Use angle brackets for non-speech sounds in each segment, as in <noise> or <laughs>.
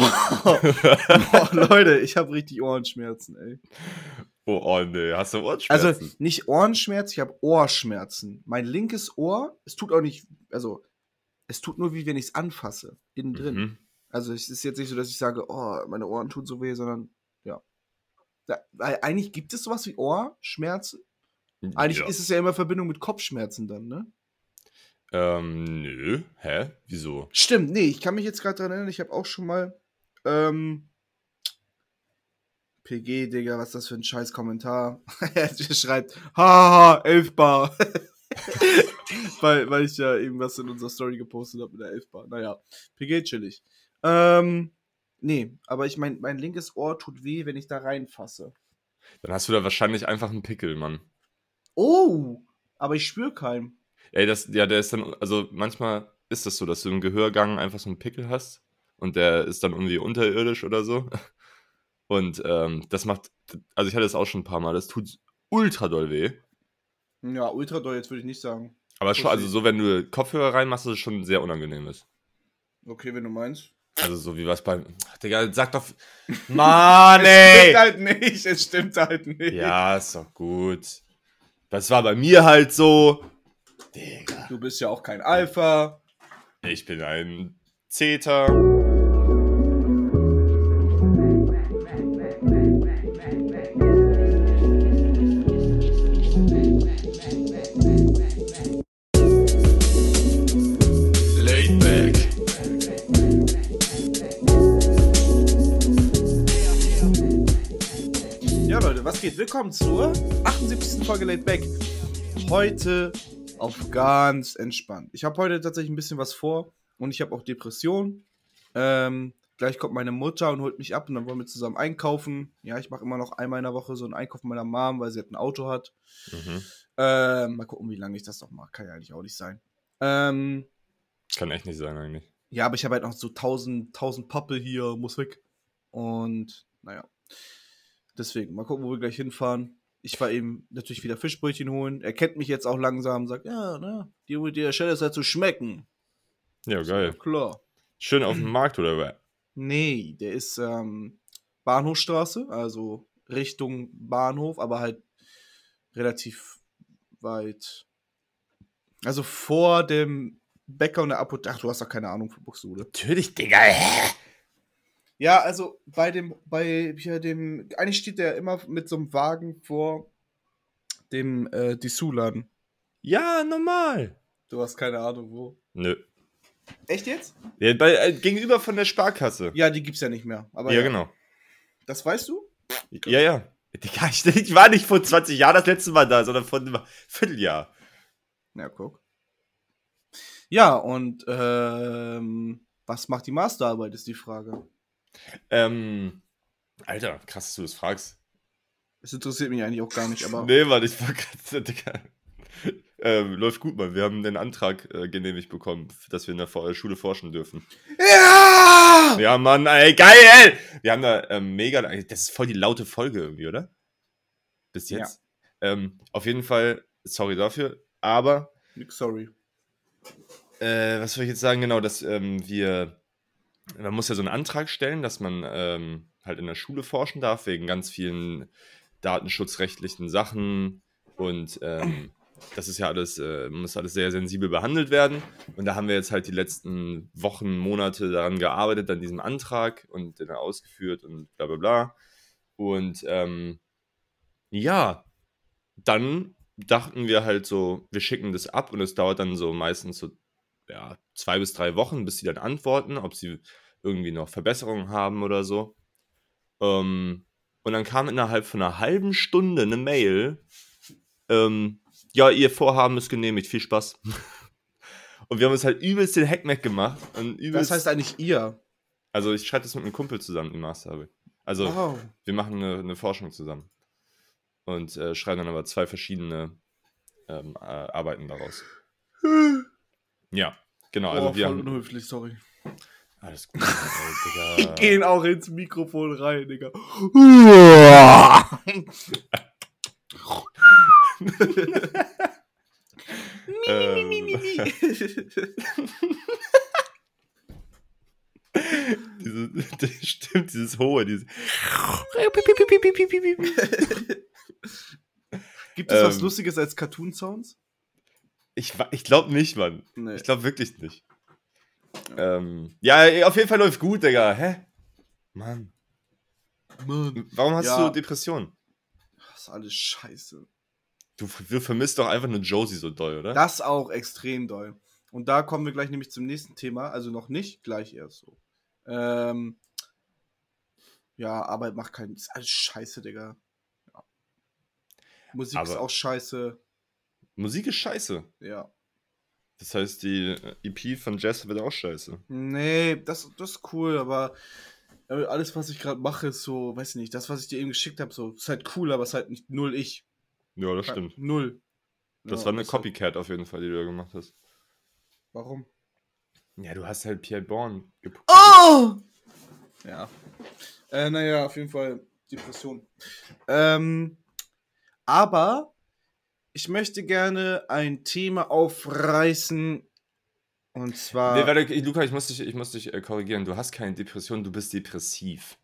<laughs> Boah, Leute, ich habe richtig Ohrenschmerzen, ey. Oh, oh nee, hast du Ohrenschmerzen? Also nicht Ohrenschmerzen, ich habe Ohrschmerzen. Mein linkes Ohr, es tut auch nicht, also es tut nur wie wenn ich es anfasse, innen drin. Mhm. Also es ist jetzt nicht so, dass ich sage, oh, meine Ohren tun so weh, sondern ja. Da, weil eigentlich gibt es sowas wie Ohrschmerzen. Eigentlich ja. ist es ja immer in Verbindung mit Kopfschmerzen dann, ne? Ähm, nö. Hä? Wieso? Stimmt, nee, ich kann mich jetzt gerade dran erinnern, ich habe auch schon mal ähm, PG, Digga, was ist das für ein scheiß Kommentar? <laughs> er schreibt, haha, 11 Bar. weil, weil ich ja irgendwas in unserer Story gepostet habe mit der 11 Bar. Naja, PG chillig. Ähm, nee, aber ich mein, mein linkes Ohr tut weh, wenn ich da reinfasse. Dann hast du da wahrscheinlich einfach einen Pickel, Mann. Oh, aber ich spüre keinen. Ey, das, ja, der ist dann, also manchmal ist das so, dass du im Gehörgang einfach so einen Pickel hast und der ist dann irgendwie unterirdisch oder so. Und ähm, das macht, also ich hatte das auch schon ein paar Mal, das tut ultra doll weh. Ja, ultra doll, jetzt würde ich nicht sagen. Aber schon, also so, wenn du Kopfhörer reinmachst, ist es schon sehr unangenehm ist. Okay, wenn du meinst. Also so wie was beim. Digga, sag doch. <laughs> Mann, Es ey! stimmt halt nicht, es stimmt halt nicht. Ja, ist doch gut. Das war bei mir halt so. Digga. Du bist ja auch kein Alpha. Ich bin ein Zeter. Geht? Willkommen zur 78. Folge Late Back. Heute auf ganz entspannt. Ich habe heute tatsächlich ein bisschen was vor und ich habe auch Depressionen. Ähm, gleich kommt meine Mutter und holt mich ab und dann wollen wir zusammen einkaufen. Ja, ich mache immer noch einmal in der Woche so einen Einkauf meiner Mom, weil sie halt ein Auto hat. Mhm. Ähm, mal gucken, wie lange ich das noch mache. Kann ja eigentlich auch nicht sein. Ähm, Kann echt nicht sein, eigentlich. ja, aber ich habe halt noch so 1000, 1000 Pappe hier, muss weg. Und naja. Deswegen, mal gucken, wo wir gleich hinfahren. Ich war eben natürlich wieder Fischbrötchen holen. Er kennt mich jetzt auch langsam, sagt, ja, ne, die mit der Stelle ist halt zu schmecken. Ja, geil. Klar. Schön auf dem <clears throat> Markt oder was? Nee, der ist ähm, Bahnhofstraße, also Richtung Bahnhof, aber halt relativ weit. Also vor dem Bäcker und der Apotheke. Ach, du hast doch keine Ahnung von Buxtehude. Natürlich, Digga. Ja, also bei dem, bei hier dem, eigentlich steht der immer mit so einem Wagen vor dem äh, Dessous-Laden. Ja, normal. Du hast keine Ahnung wo. Nö. Echt jetzt? Ja, bei, äh, gegenüber von der Sparkasse. Ja, die gibt's ja nicht mehr. Aber ja, genau. Das weißt du? Ja, ja. Digga, ich, <laughs> ich war nicht vor 20 Jahren das letzte Mal da, sondern vor einem Vierteljahr. Ja, guck. Ja, und ähm, was macht die Masterarbeit, ist die Frage. Ähm, Alter, krass, dass du das fragst. Das interessiert mich eigentlich auch gar nicht, aber. Nee, Mann, ich war gerade. <laughs> Ähm, läuft gut, Mann. Wir haben den Antrag äh, genehmigt bekommen, dass wir in der For- Schule forschen dürfen. Ja! Ja, Mann, ey, geil! Wir haben da ähm, mega. Das ist voll die laute Folge irgendwie, oder? Bis jetzt. Ähm, auf jeden Fall, sorry dafür, aber Nix, Sorry. äh, was soll ich jetzt sagen? Genau, dass ähm, wir. Man muss ja so einen Antrag stellen, dass man ähm, halt in der Schule forschen darf, wegen ganz vielen datenschutzrechtlichen Sachen. Und ähm, das ist ja alles, äh, muss alles sehr sensibel behandelt werden. Und da haben wir jetzt halt die letzten Wochen, Monate daran gearbeitet, an diesem Antrag und den ausgeführt und bla bla bla. Und ähm, ja, dann dachten wir halt so, wir schicken das ab und es dauert dann so meistens so ja, zwei bis drei Wochen, bis sie dann antworten, ob sie irgendwie noch Verbesserungen haben oder so. Ähm, und dann kam innerhalb von einer halben Stunde eine Mail, ähm, ja, ihr Vorhaben ist genehmigt, viel Spaß. <laughs> und wir haben uns halt übelst den Hackmack gemacht. Übelst, heißt eigentlich ihr? also ich schreibe das mit einem Kumpel zusammen, die Masterarbeit. Also Oh. wir machen eine, eine Forschung zusammen. Und äh, schreiben dann aber zwei verschiedene ähm, äh, Arbeiten daraus. <laughs> Ja, genau. Also oh, wir voll haben. unhöflich, sorry. Alles gut. Die Digga. <laughs> gehen auch ins Mikrofon rein, Digga. <laughs> ähm, <laughs> diese, stimmt, dieses hohe, dieses. Gibt es was Ähm. Lustiges als Cartoon-Sounds? Ich, ich glaube nicht, Mann. Nee. Ich glaube wirklich nicht. Ähm, ja, auf jeden Fall läuft gut, Digga. Hä? Mann. Mann. Warum hast Ja. du Depressionen? Das ist alles scheiße. Du, du vermisst doch einfach nur Josie so doll, oder? Das auch extrem doll. Und da kommen wir gleich nämlich zum nächsten Thema. Also noch nicht, gleich erst so. Ähm, ja, Arbeit macht keinen. Ist alles scheiße, Digga. Ja. Musik ist Aber- auch scheiße. Musik ist scheiße. Ja. Das heißt, die äh, EP von Jess wird auch scheiße. Nee, das, das ist cool, aber alles, was ich gerade mache, ist so, weiß ich nicht, das, was ich dir eben geschickt habe, so, ist halt cool, aber ist halt nicht null ich. Ja, das stimmt. Null. Das Ja, war eine halt- Copycat auf jeden Fall, die du da gemacht hast. Warum? Ja, du hast halt Pierre Bourne gepusht. Oh! Ja. Äh, naja, auf jeden Fall Depression. Ähm, aber ich möchte gerne ein Thema aufreißen. Und zwar. Nee, warte, Luca, ich muss dich, ich muss dich äh, korrigieren. Du hast keine Depression, du bist depressiv.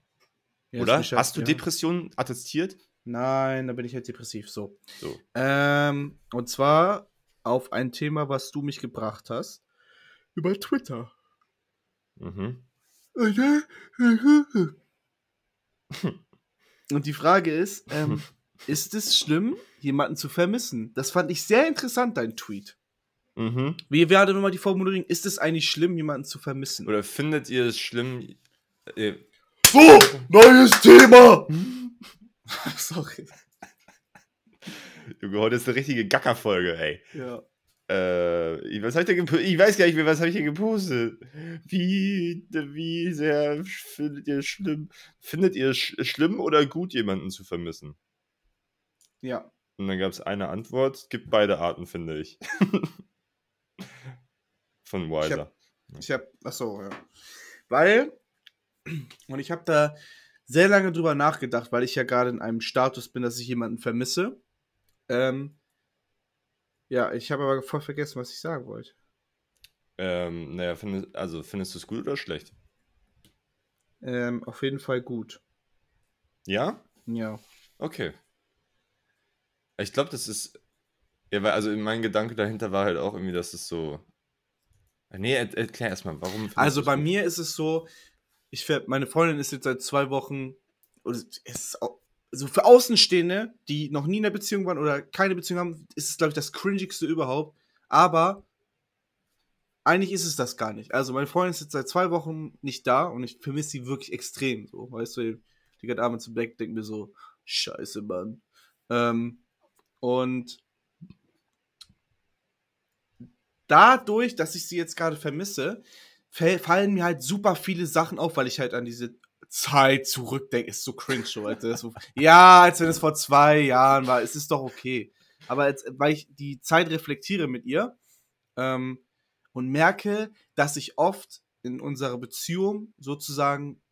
Ja, oder? Hast du ja. Depressionen attestiert? Nein, da bin ich halt depressiv. So. So. Ähm, und zwar auf ein Thema, was du mich gebracht hast. Über Twitter. Mhm. Und die Frage ist, ähm, <laughs> ist es schlimm, jemanden zu vermissen? Das fand ich sehr interessant, dein Tweet. Mhm. Wie wäre denn mal die Formulierung, ist es eigentlich schlimm, jemanden zu vermissen? Oder findet ihr es schlimm? Äh, So, neues Thema! <laughs> Sorry. Junge, heute ist eine richtige Gackerfolge, ey. Ja. Äh, was hab ich, denn ich weiß gar nicht mehr, was habe ich hier gepostet? Wie, wie sehr findet ihr es schlimm? Findet ihr es sch schlimm oder gut, jemanden zu vermissen? Ja. Und dann gab es eine Antwort, es gibt beide Arten, finde ich. <laughs> Von Wiser. Ich hab, ach so, ja. Weil, und ich habe da sehr lange drüber nachgedacht, weil ich ja gerade in einem Status bin, dass ich jemanden vermisse. Ähm, ja, ich habe aber voll vergessen, was ich sagen wollte. Ähm, naja, findest, also findest du es gut oder schlecht? Ähm, auf jeden Fall gut. Ja? Ja. Okay. Ich glaube, das ist. Ja, weil, also mein Gedanke dahinter war halt auch irgendwie, dass es so. Nee, er, erklär erstmal, warum. Also bei gut? mir ist es so, ich meine Freundin ist jetzt seit zwei Wochen, oder es also für Außenstehende, die noch nie in einer Beziehung waren oder keine Beziehung haben, ist es, glaube ich, das cringigste überhaupt. Aber eigentlich ist es das gar nicht. Also meine Freundin ist jetzt seit zwei Wochen nicht da und ich vermisse sie wirklich extrem. So, weißt du, die geht abends im Bett, denkt mir so, scheiße, Mann. Ähm, und dadurch, dass ich sie jetzt gerade vermisse, fallen mir halt super viele Sachen auf, weil ich halt an diese Zeit zurückdenke. Ist so cringe. Ist so, <laughs> ja, als wenn es vor zwei Jahren war. Es ist doch okay. Aber jetzt, weil ich die Zeit reflektiere mit ihr ähm, und merke, dass ich oft in unserer Beziehung sozusagen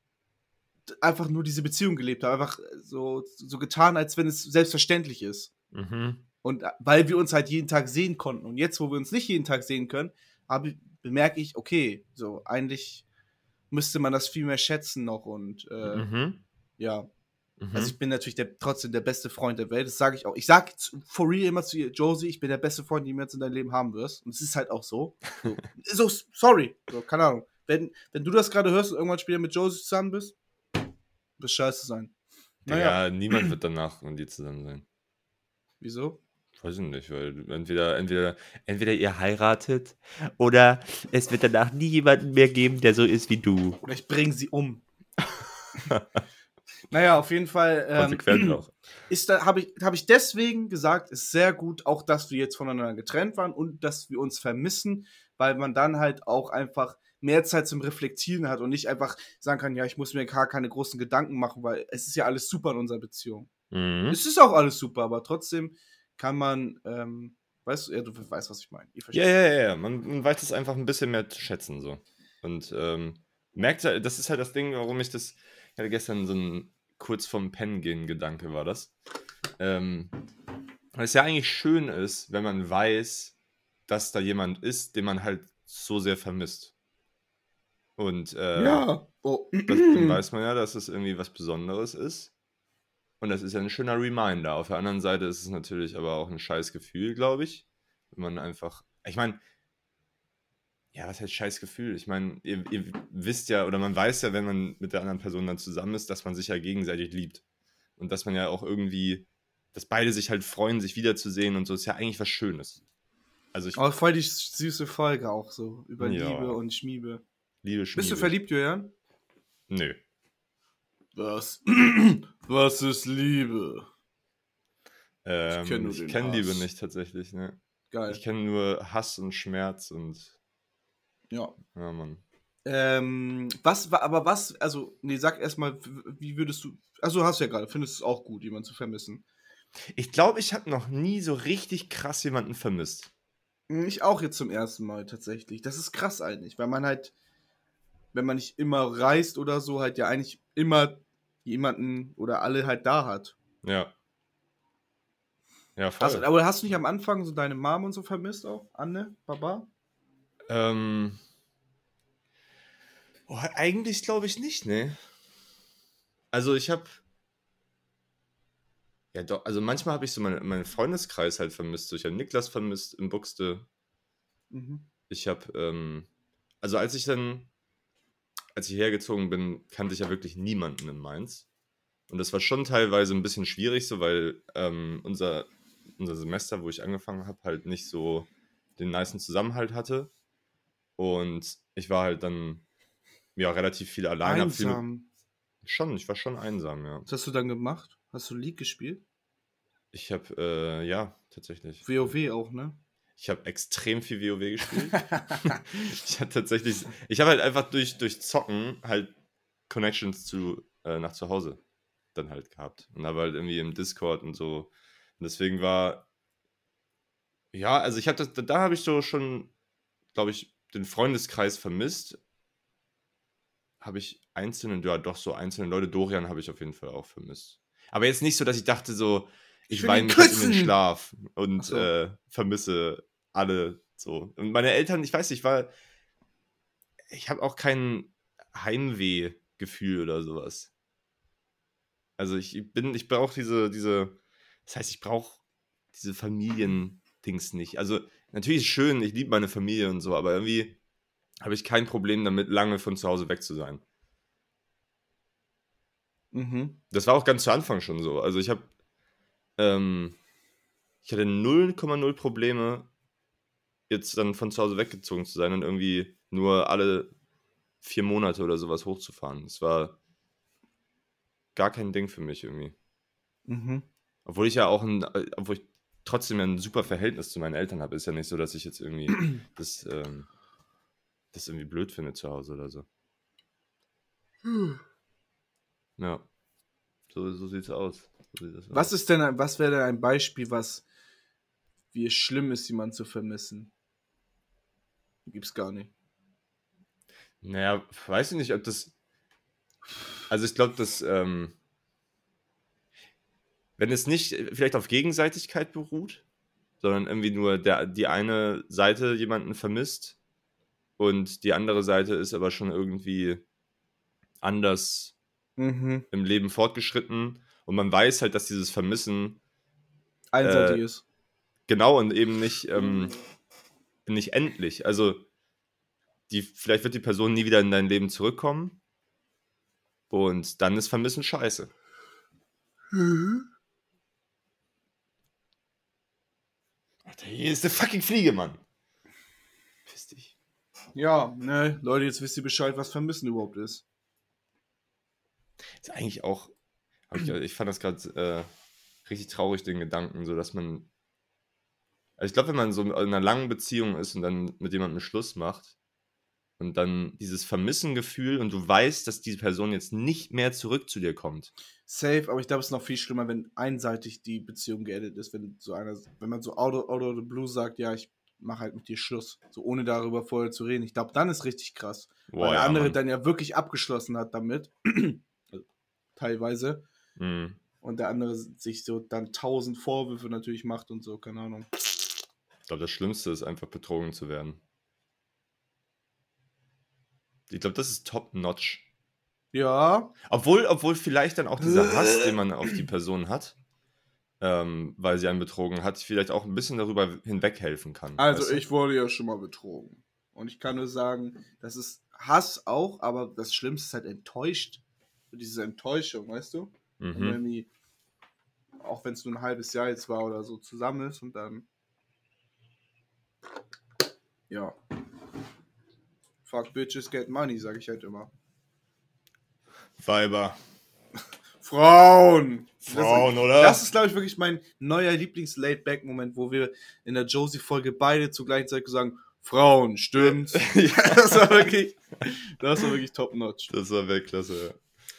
einfach nur diese Beziehung gelebt habe. Einfach so, so getan, als wenn es selbstverständlich ist. Mhm. Und äh, weil wir uns halt jeden Tag sehen konnten. Und jetzt, wo wir uns nicht jeden Tag sehen können, habe, bemerke ich, okay, so eigentlich müsste man das viel mehr schätzen noch. Und äh, Mhm. ja, Mhm. also ich bin natürlich der, trotzdem der beste Freund der Welt. Das sage ich auch. Ich sage for real immer zu ihr, Josie, ich bin der beste Freund, den du jetzt in deinem Leben haben wirst. Und es ist halt auch so. So, <laughs> so sorry. So, keine Ahnung. Wenn, wenn du das gerade hörst und irgendwann später mit Josie zusammen bist, wird scheiße sein. Naja, Ja, niemand wird danach mit dir zusammen sein. Wieso? Weiß ich nicht, weil entweder, entweder, entweder ihr heiratet oder es wird danach nie jemanden mehr geben, der so ist wie du. Oder ich bringe sie um. <laughs> naja, auf jeden Fall. Ähm, Konsequent auch. ist da habe ich habe ich deswegen gesagt, ist sehr gut, auch dass wir jetzt voneinander getrennt waren und dass wir uns vermissen, weil man dann halt auch einfach mehr Zeit zum Reflektieren hat und nicht einfach sagen kann, ja, ich muss mir gar keine großen Gedanken machen, weil es ist ja alles super in unserer Beziehung. Mhm. Es ist auch alles super, aber trotzdem kann man, ähm, weißt du, ja, du weißt, was ich meine. Ja, ja, ja, ja. Man, man weiß es einfach ein bisschen mehr zu schätzen so. Und ähm, merkt halt, das ist halt das Ding, warum ich das, ich hatte gestern so ein kurz vorm Pennen gehen Gedanke war das. Ähm, weil es ja eigentlich schön ist, wenn man weiß, dass da jemand ist, den man halt so sehr vermisst. Und äh, ja. Oh. das, dann <clears throat> weiß man ja, dass es irgendwie was Besonderes ist. Und das ist ja ein schöner Reminder. Auf der anderen Seite ist es natürlich aber auch ein scheiß Gefühl, glaube ich. Wenn man einfach. Ich meine, ja, was heißt scheiß Gefühl? Ich meine, ihr, ihr wisst ja, oder man weiß ja, wenn man mit der anderen Person dann zusammen ist, dass man sich ja gegenseitig liebt. Und dass man ja auch irgendwie, dass beide sich halt freuen, sich wiederzusehen und so, ist ja eigentlich was Schönes. Also ich Aber voll die süße Folge auch so. Über Ja. Liebe und Schmiebe. liebe Schmiede. Bist du verliebt, Julian? Nö. Was? <clears throat> Was ist Liebe? Ähm, kenn ich kenne Liebe Hass. nicht tatsächlich, ne? Geil. Ich kenne nur Hass und Schmerz und ja. ja, Mann. Ähm, was war, aber was, also, nee, sag erstmal, wie würdest du, also hast du ja gerade, findest du es auch gut, jemanden zu vermissen? Ich glaube, ich habe noch nie so richtig krass jemanden vermisst. Hm, Ich auch jetzt zum ersten Mal tatsächlich. Das ist krass eigentlich, weil man halt, wenn man nicht immer reist oder so, halt ja eigentlich immer jemanden oder alle halt da hat. Ja. Ja, voll. Hast, aber hast du nicht am Anfang so deine Mom und so vermisst auch? Anne, Baba? Ähm. Oh, eigentlich glaube ich nicht, ne? Also ich habe. Ja, doch, also manchmal habe ich so meinen meinen Freundeskreis halt vermisst. So, ich habe Niklas vermisst in Buxte. Mhm. Ich habe, ähm, also als ich dann, als ich hergezogen bin, kannte ich ja wirklich niemanden in Mainz. Und das war schon teilweise ein bisschen schwierig, so weil ähm, unser, unser Semester, wo ich angefangen habe, halt nicht so den nicen Zusammenhalt hatte. Und ich war halt dann ja relativ viel alleine. hab Viel, Einsam. schon, ich war schon einsam, ja. Was hast du dann gemacht? Hast du League gespielt? Ich habe, äh, ja, tatsächlich. WoW auch, ne? Ich habe extrem viel WoW gespielt. <laughs> <laughs> ich habe tatsächlich, ich habe halt einfach durch, durch Zocken halt Connections zu, äh, nach zu Hause dann halt gehabt. Und habe halt irgendwie im Discord und so. Und deswegen war, ja, also ich habe das, da, habe ich so schon, glaube ich, den Freundeskreis vermisst. Habe ich einzelne, ja doch, so einzelne Leute, Dorian habe ich auf jeden Fall auch vermisst. Aber jetzt nicht so, dass ich dachte so, ich weine mich jetzt in den. Schlaf und so. äh, vermisse alle so. Und meine Eltern, ich weiß nicht, ich war, ich habe auch kein Heimweh-Gefühl oder sowas. Also ich bin, ich brauche diese, diese, das heißt, ich brauche diese Familiendings nicht. Also natürlich ist es schön, ich liebe meine Familie und so, aber irgendwie habe ich kein Problem damit, lange von zu Hause weg zu sein. Mhm. Das war auch ganz zu Anfang schon so. Also ich habe, ähm, ich hatte 0,0 Probleme, jetzt dann von zu Hause weggezogen zu sein und irgendwie nur alle vier Monate oder sowas hochzufahren. Das war gar kein Ding für mich irgendwie. Mhm. Obwohl ich ja auch ein, obwohl ich trotzdem ja ein super Verhältnis zu meinen Eltern habe, ist ja nicht so, dass ich jetzt irgendwie <clears throat> das, ähm, das irgendwie blöd finde zu Hause oder so. Ja. So, so sieht's aus. Was ist denn, ein- was wäre denn ein Beispiel, was wie es schlimm ist, jemanden zu vermissen? Gibt's gar nicht. Naja, weiß ich nicht, ob das. Also ich glaube, dass ähm, wenn es nicht vielleicht auf Gegenseitigkeit beruht, sondern irgendwie nur der, die eine Seite jemanden vermisst und die andere Seite ist aber schon irgendwie anders Mhm. im Leben fortgeschritten und man weiß halt, dass dieses Vermissen Einseitig Äh, ist. genau und eben nicht, ähm, nicht endlich. Also die, vielleicht wird die Person nie wieder in dein Leben zurückkommen und dann ist Vermissen scheiße. Alter, hier ist eine fucking Fliege, Mann. Piss dich. Ja, ne, Leute, jetzt wisst ihr Bescheid, was Vermissen überhaupt ist. Ist eigentlich auch, ich, ich fand das gerade äh, richtig traurig, den Gedanken, so dass man, also ich glaube, wenn man so in einer langen Beziehung ist und dann mit jemandem Schluss macht und dann dieses Vermissengefühl und du weißt, dass diese Person jetzt nicht mehr zurück zu dir kommt. Safe, aber ich glaube, es ist noch viel schlimmer, wenn einseitig die Beziehung geendet ist, wenn so einer, wenn man so out of, out of the blue sagt, ja, ich mache halt mit dir Schluss, so ohne darüber vorher zu reden. Ich glaube, dann ist richtig krass, weil der ja, andere Mann. dann ja wirklich abgeschlossen hat damit, also, <clears throat> teilweise, Mhm. und der andere sich so dann tausend Vorwürfe natürlich macht und so, keine Ahnung. Ich glaube, das Schlimmste ist einfach betrogen zu werden. Ich glaube, das ist top-notch. Ja, Obwohl, obwohl vielleicht dann auch dieser <laughs> Hass, den man auf die Person hat, ähm, weil sie einen betrogen hat, vielleicht auch ein bisschen darüber hinweghelfen kann. also weißt du? ich wurde ja schon mal betrogen. Und ich kann nur sagen, das ist Hass auch, aber das Schlimmste ist halt enttäuscht. Diese Enttäuschung, weißt du? Mhm. irgendwie, auch wenn es nur ein halbes Jahr jetzt war oder so, zusammen ist und dann. Ja. Fuck bitches get money, sag ich halt immer. Weiber. <laughs> Frauen! Frauen, das, oder? Das ist, glaube ich, wirklich mein neuer Lieblings-Laid-Back-Moment, wo wir in der Josie-Folge beide zur gleichen Zeit sagen: Frauen, stimmt. ja, <laughs> das war wirklich, das war wirklich top-notch. Das war Weltklasse, ja.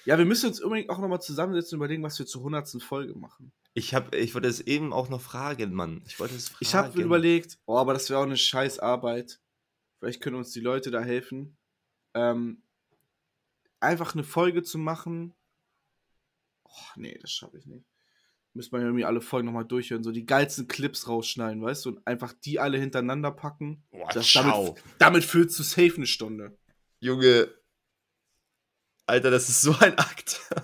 Ja, wir müssen uns unbedingt auch nochmal zusammensetzen und überlegen, was wir zur 100. Folge machen. Ich, hab, ich wollte es eben auch noch fragen, Mann. Ich wollte es fragen. Ich habe überlegt, oh, aber das wäre auch eine scheiß Arbeit. Vielleicht können uns die Leute da helfen. Ähm, einfach eine Folge zu machen. Oh, nee, das schaffe ich nicht. Müssen wir irgendwie alle Folgen nochmal durchhören, so die geilsten Clips rausschneiden, weißt du, und einfach die alle hintereinander packen. Boah, Das, damit, damit füllst du safe eine Stunde. Junge. Alter, das ist so ein Akt. <laughs>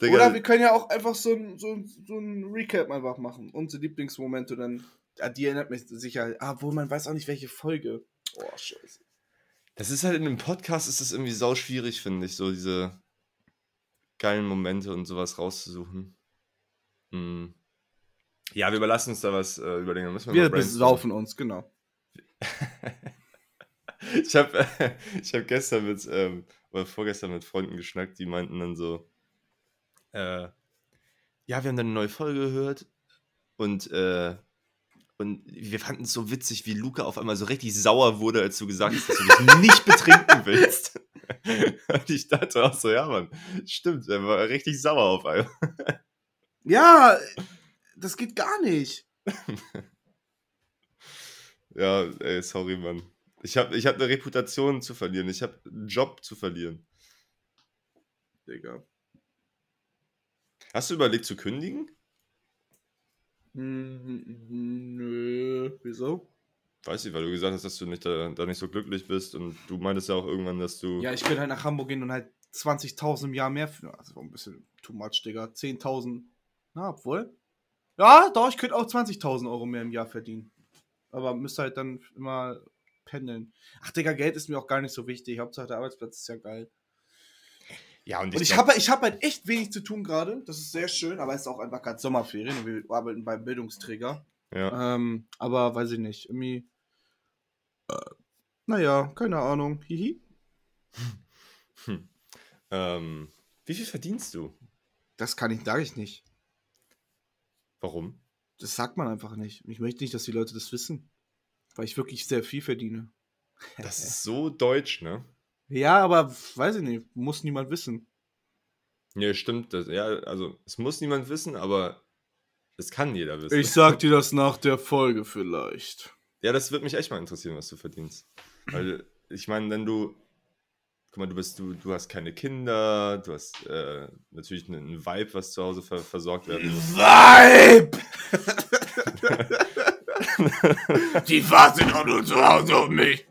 Digga, Oder wir können ja auch einfach so ein, so, ein- so ein Recap einfach machen. Unsere Lieblingsmomente dann. Ja, die erinnert mich sicher. Ah, wo man weiß auch nicht, welche Folge. Oh, scheiße. Das ist halt in einem Podcast ist das irgendwie sau schwierig, finde ich, so diese geilen Momente und sowas rauszusuchen. Hm. Ja, wir überlassen uns da was äh, überlegen. Müssen wir, Wir besaufen uns, genau. <laughs> Ich habe <laughs> ich hab gestern mit, ähm, oder vorgestern mit Freunden geschnackt, die meinten dann so, äh, ja, wir haben dann eine neue Folge gehört und, äh, und wir fanden es so witzig, wie Luca auf einmal so richtig sauer wurde, als du gesagt hast, dass du dich <laughs> nicht betrinken willst. <laughs> Und ich dachte auch so, ja, Mann, stimmt, er war richtig sauer auf einmal. Ja, das geht gar nicht. Ja, ey, sorry, Mann. Ich habe ich hab eine Reputation zu verlieren, ich habe einen Job zu verlieren. Digga. Hast du überlegt zu kündigen? Hm, nö. Wieso? Weiß ich, weil du gesagt hast, dass du nicht da, da nicht so glücklich bist und du meintest ja auch irgendwann, dass du. Ja, ich könnte halt nach Hamburg gehen und halt 20.000 im Jahr mehr für. Also ein bisschen too much, Digga. 10.000. Na, obwohl. Ja, doch, ich könnte auch 20.000 Euro mehr im Jahr verdienen. Aber müsste halt dann immer pendeln. Ach, Digga, Geld ist mir auch gar nicht so wichtig. Hauptsache der Arbeitsplatz ist ja geil. ja, und Und ich habe ich hab halt echt wenig zu tun gerade. Das ist sehr schön, aber es ist auch einfach gerade Sommerferien und wir arbeiten beim Bildungsträger. Ja. Ähm, aber weiß ich nicht. Irgendwie. Äh, naja, keine Ahnung. Hihi. Hm. Ähm, wie viel verdienst du? Das kann ich, sage ich nicht. Warum? Das sagt man einfach nicht. Ich möchte nicht, dass die Leute das wissen. Weil ich wirklich sehr viel verdiene. Das <laughs> ist so deutsch, ne? Ja, aber weiß ich nicht. Muss niemand wissen. Ja, stimmt. Das, ja, also es muss niemand wissen, aber es kann jeder wissen. sag dir das nach der Folge vielleicht. Ja, das würde mich echt mal interessieren, was du verdienst. Weil, ich meine, wenn du. Guck mal, du bist, du, du hast keine Kinder, du hast äh, natürlich einen, einen Vibe, was zu Hause ver versorgt werden muss. Vibe! <laughs> Die warten auch nur zu Hause auf mich.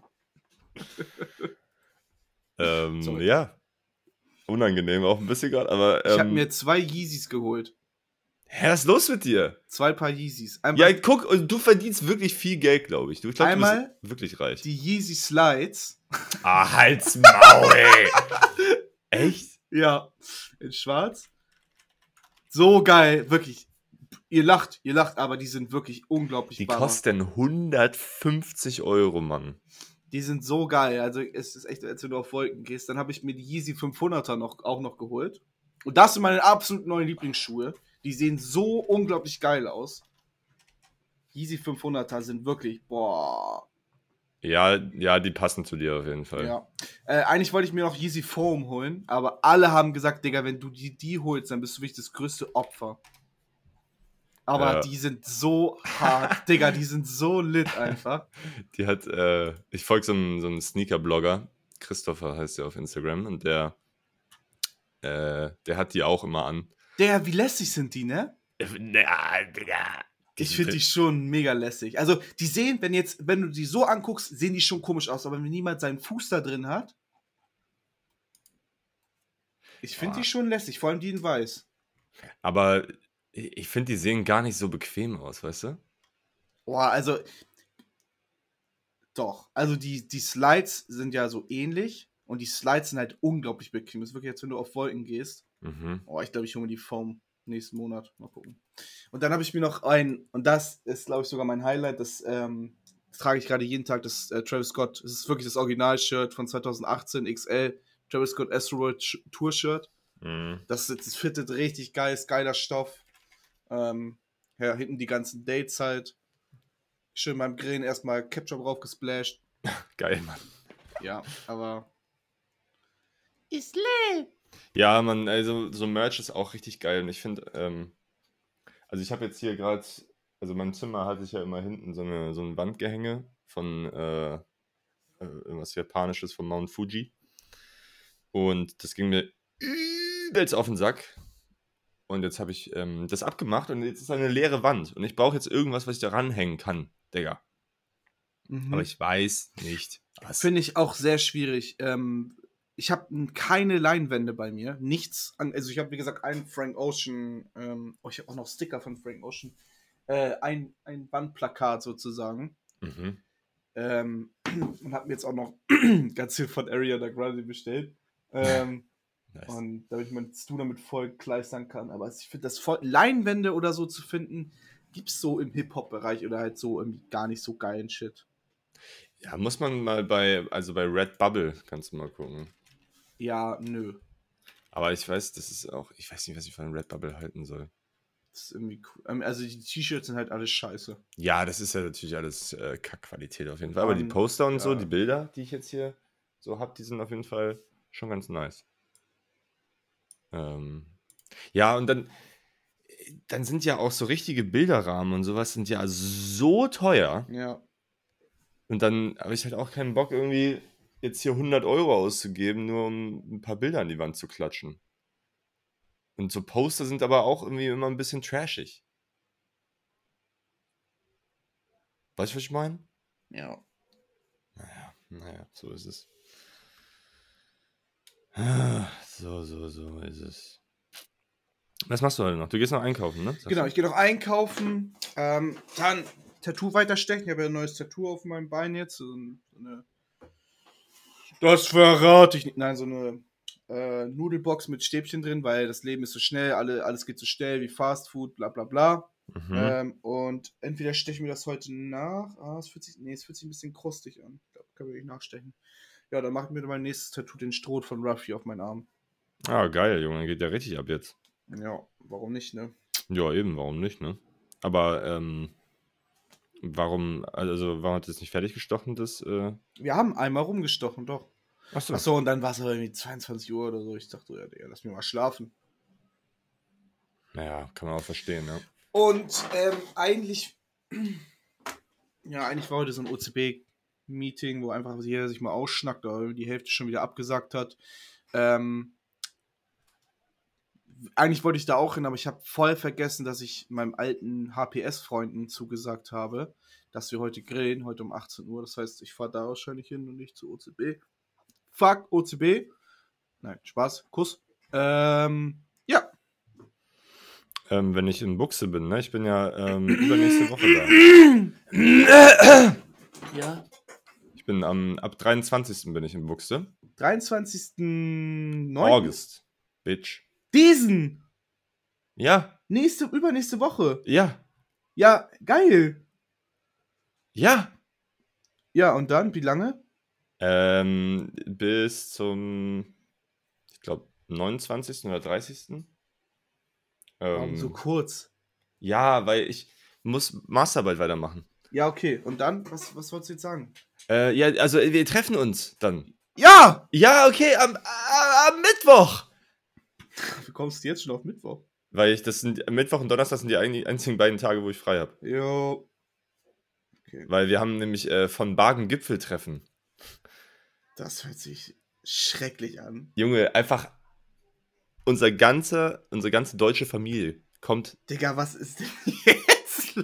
Ähm, Sorry. ja. Unangenehm auch ein bisschen gerade, aber. Ähm, Ich habe mir zwei Yeezys geholt. Hä, was ist los mit dir? Zwei Paar Yeezys. Einmal Ja, guck, und du verdienst wirklich viel Geld, glaube ich. Du, ich glaub, du Einmal bist wirklich reich. die Yeezy Slides. Ah, halt's Maul, ey. <laughs> Echt? Ja, in schwarz. So geil, wirklich. Ihr lacht, ihr lacht, aber die sind wirklich unglaublich Die Baba. kosten 150 Euro, Mann. Die sind so geil. Also es ist echt, als wenn du auf Wolken gehst. Dann habe ich mir die Yeezy 500er noch, auch noch geholt. Und das sind meine absolut neuen Lieblingsschuhe. Die sehen so unglaublich geil aus. Yeezy 500er sind wirklich, boah. Ja, ja, die passen zu dir auf jeden Fall. Ja. Äh, eigentlich wollte ich mir noch Yeezy Foam holen, aber alle haben gesagt, Digga, wenn du die, die holst, dann bist du wirklich das größte Opfer. Aber Ja. die sind so hart, <laughs> Digga, die sind so lit einfach. Die hat, äh, ich folge so einem, so einem Sneaker-Blogger, Christopher heißt der auf Instagram, und der, äh, der hat die auch immer an. Digga, wie lässig sind die, ne? Ja, Digga. Ich finde die schon mega lässig. Also, die sehen, wenn jetzt, wenn du die so anguckst, sehen die schon komisch aus, aber wenn niemand seinen Fuß da drin hat. Ich finde Boah. die schon lässig, vor allem die in weiß. Aber ich finde, die sehen gar nicht so bequem aus, weißt du? Boah, also. Doch. Also, die, die Slides sind ja so ähnlich und die Slides sind halt unglaublich bequem. Das ist wirklich, als wenn du auf Wolken gehst. Mhm. Oh, ich glaube, ich hole mir die Foam nächsten Monat. Mal gucken. Und dann habe ich mir noch ein, und das ist, glaube ich, sogar mein Highlight, das, ähm, das trage ich gerade jeden Tag, das äh, Travis Scott. Das ist wirklich das Original-Shirt von 2018 XL. Travis Scott Asteroid Sh- Tour-Shirt. Mhm. Das, das fittet richtig geil, ist geiler Stoff. Ähm, ja, hinten die ganzen Dates halt. Schön beim Grillen erstmal Ketchup drauf gesplashed. <laughs> Geil, Mann. Ja, aber. Ist Ja, man, also so Merch ist auch richtig geil. Und ich finde, ähm, also ich habe jetzt hier gerade, also mein Zimmer hatte ich ja immer hinten so, eine, so ein Wandgehänge von äh, äh, irgendwas Japanisches von Mount Fuji. Und das ging mir übelst auf den Sack. Und jetzt habe ich ähm, das abgemacht und jetzt ist eine leere Wand. Und ich brauche jetzt irgendwas, was ich da ranhängen kann, Digga. Mhm. Aber ich weiß nicht. Was. Finde ich auch sehr schwierig. Ähm, ich habe keine Leinwände bei mir. Nichts. An, also ich habe, wie gesagt, einen Frank Ocean. Ähm, oh, ich habe auch noch Sticker von Frank Ocean. Äh, ein, ein Wandplakat sozusagen. Mhm. Ähm, <clears throat> und habe mir jetzt auch noch <clears throat> ganz viel von Ariana Grande bestellt. Ähm, Nice. und damit mein Stu damit voll kleistern kann. Aber ich finde, das voll Leinwände oder so zu finden, gibt es so im Hip-Hop-Bereich oder halt so irgendwie gar nicht so geilen Shit. Ja, muss man mal bei, also bei Red Bubble, kannst du mal gucken. Ja, nö. Aber ich weiß, das ist auch, ich weiß nicht, was ich von Red Bubble halten soll. Das ist irgendwie cool. Ähm, Also die T-Shirts sind halt alles scheiße. Ja, das ist ja natürlich alles äh, Kackqualität auf jeden Fall. Aber die Mann, Poster und so, ja. die Bilder, die ich jetzt hier so habe, die sind auf jeden Fall schon ganz nice. Ähm, ja, und dann, dann sind ja auch so richtige Bilderrahmen und sowas sind ja so teuer. Ja. Und dann habe ich halt auch keinen Bock, irgendwie jetzt hier 100 Euro auszugeben, nur um ein paar Bilder an die Wand zu klatschen. Und so Poster sind aber auch irgendwie immer ein bisschen trashig. Weißt du, was ich meine? Ja. Naja, naja, so ist es. So, so, so ist es. Was machst du heute noch? Du gehst noch einkaufen, ne? Sagst Genau, ich gehe noch einkaufen. Ähm, dann Tattoo weiterstechen. Ich habe ja ein neues Tattoo auf meinem Bein jetzt. So ein- so eine. Das verrate ich nicht. Nein, so eine äh, Nudelbox mit Stäbchen drin, weil das Leben ist so schnell, alle, alles geht so schnell wie Fast Food, bla bla bla. Mhm. Ähm, und entweder stechen wir das heute nach. Ah, es fühlt sich, nee, es fühlt sich ein bisschen krustig an. Ich glaube, kann wir nicht nachstechen. Ja, dann machen wir mein nächstes Tattoo den Stroh von Ruffy auf meinen Arm. Ah, geil, Junge, geht ja richtig ab jetzt. Ja, warum nicht, ne? Ja, eben, warum nicht, ne? Aber, ähm, warum, also, warum hat das nicht fertig gestochen, das, äh, Wir haben einmal rumgestochen, doch. achso. Achso, und dann war es aber irgendwie 22 Uhr oder so. Ich dachte, ja, Digga, lass mich mal schlafen. Naja, kann man auch verstehen, ne? Und ähm, eigentlich, <clears throat> ja, eigentlich war heute so ein OCB-Meeting, wo einfach jeder sich mal ausschnackt, aber die Hälfte schon wieder abgesagt hat. Ähm, eigentlich wollte ich da auch hin, aber ich habe voll vergessen, dass ich meinem alten HPS-Freunden zugesagt habe, dass wir heute grillen, heute um 18 Uhr. Das heißt, ich fahre da wahrscheinlich hin und nicht zu OCB. Fuck, OCB. Nein, Spaß, Kuss. Ähm, ja, Ähm, wenn ich in Buchse bin, ne? Ich bin ja, ähm, übernächste Woche da. <clears throat> ja. Bin am, ab 23. bin ich in Buchse. 23.09. August. Bitch. Diesen! Ja, Nächste, übernächste Woche. ja, Ja, geil. ja. Ja, und dann, wie lange? Ähm, bis zum, ich glaube, 29. oder 30. Warum Ähm, so kurz? ja, weil ich muss Masterarbeit weitermachen. Ja, okay. Und dann, was, was wolltest du jetzt sagen? Äh, ja, also wir treffen uns dann. Ja! Ja, okay, am, am Mittwoch. Wie kommst du jetzt schon auf Mittwoch? Weil ich, das sind Mittwoch und Donnerstag sind die ein- einzigen beiden Tage, wo ich frei habe. Jo. Weil wir haben nämlich äh, von Bagen Gipfeltreffen. Das hört sich schrecklich an. Junge, einfach unser ganze, unsere ganze deutsche Familie kommt. Digga, was ist denn <laughs> jetzt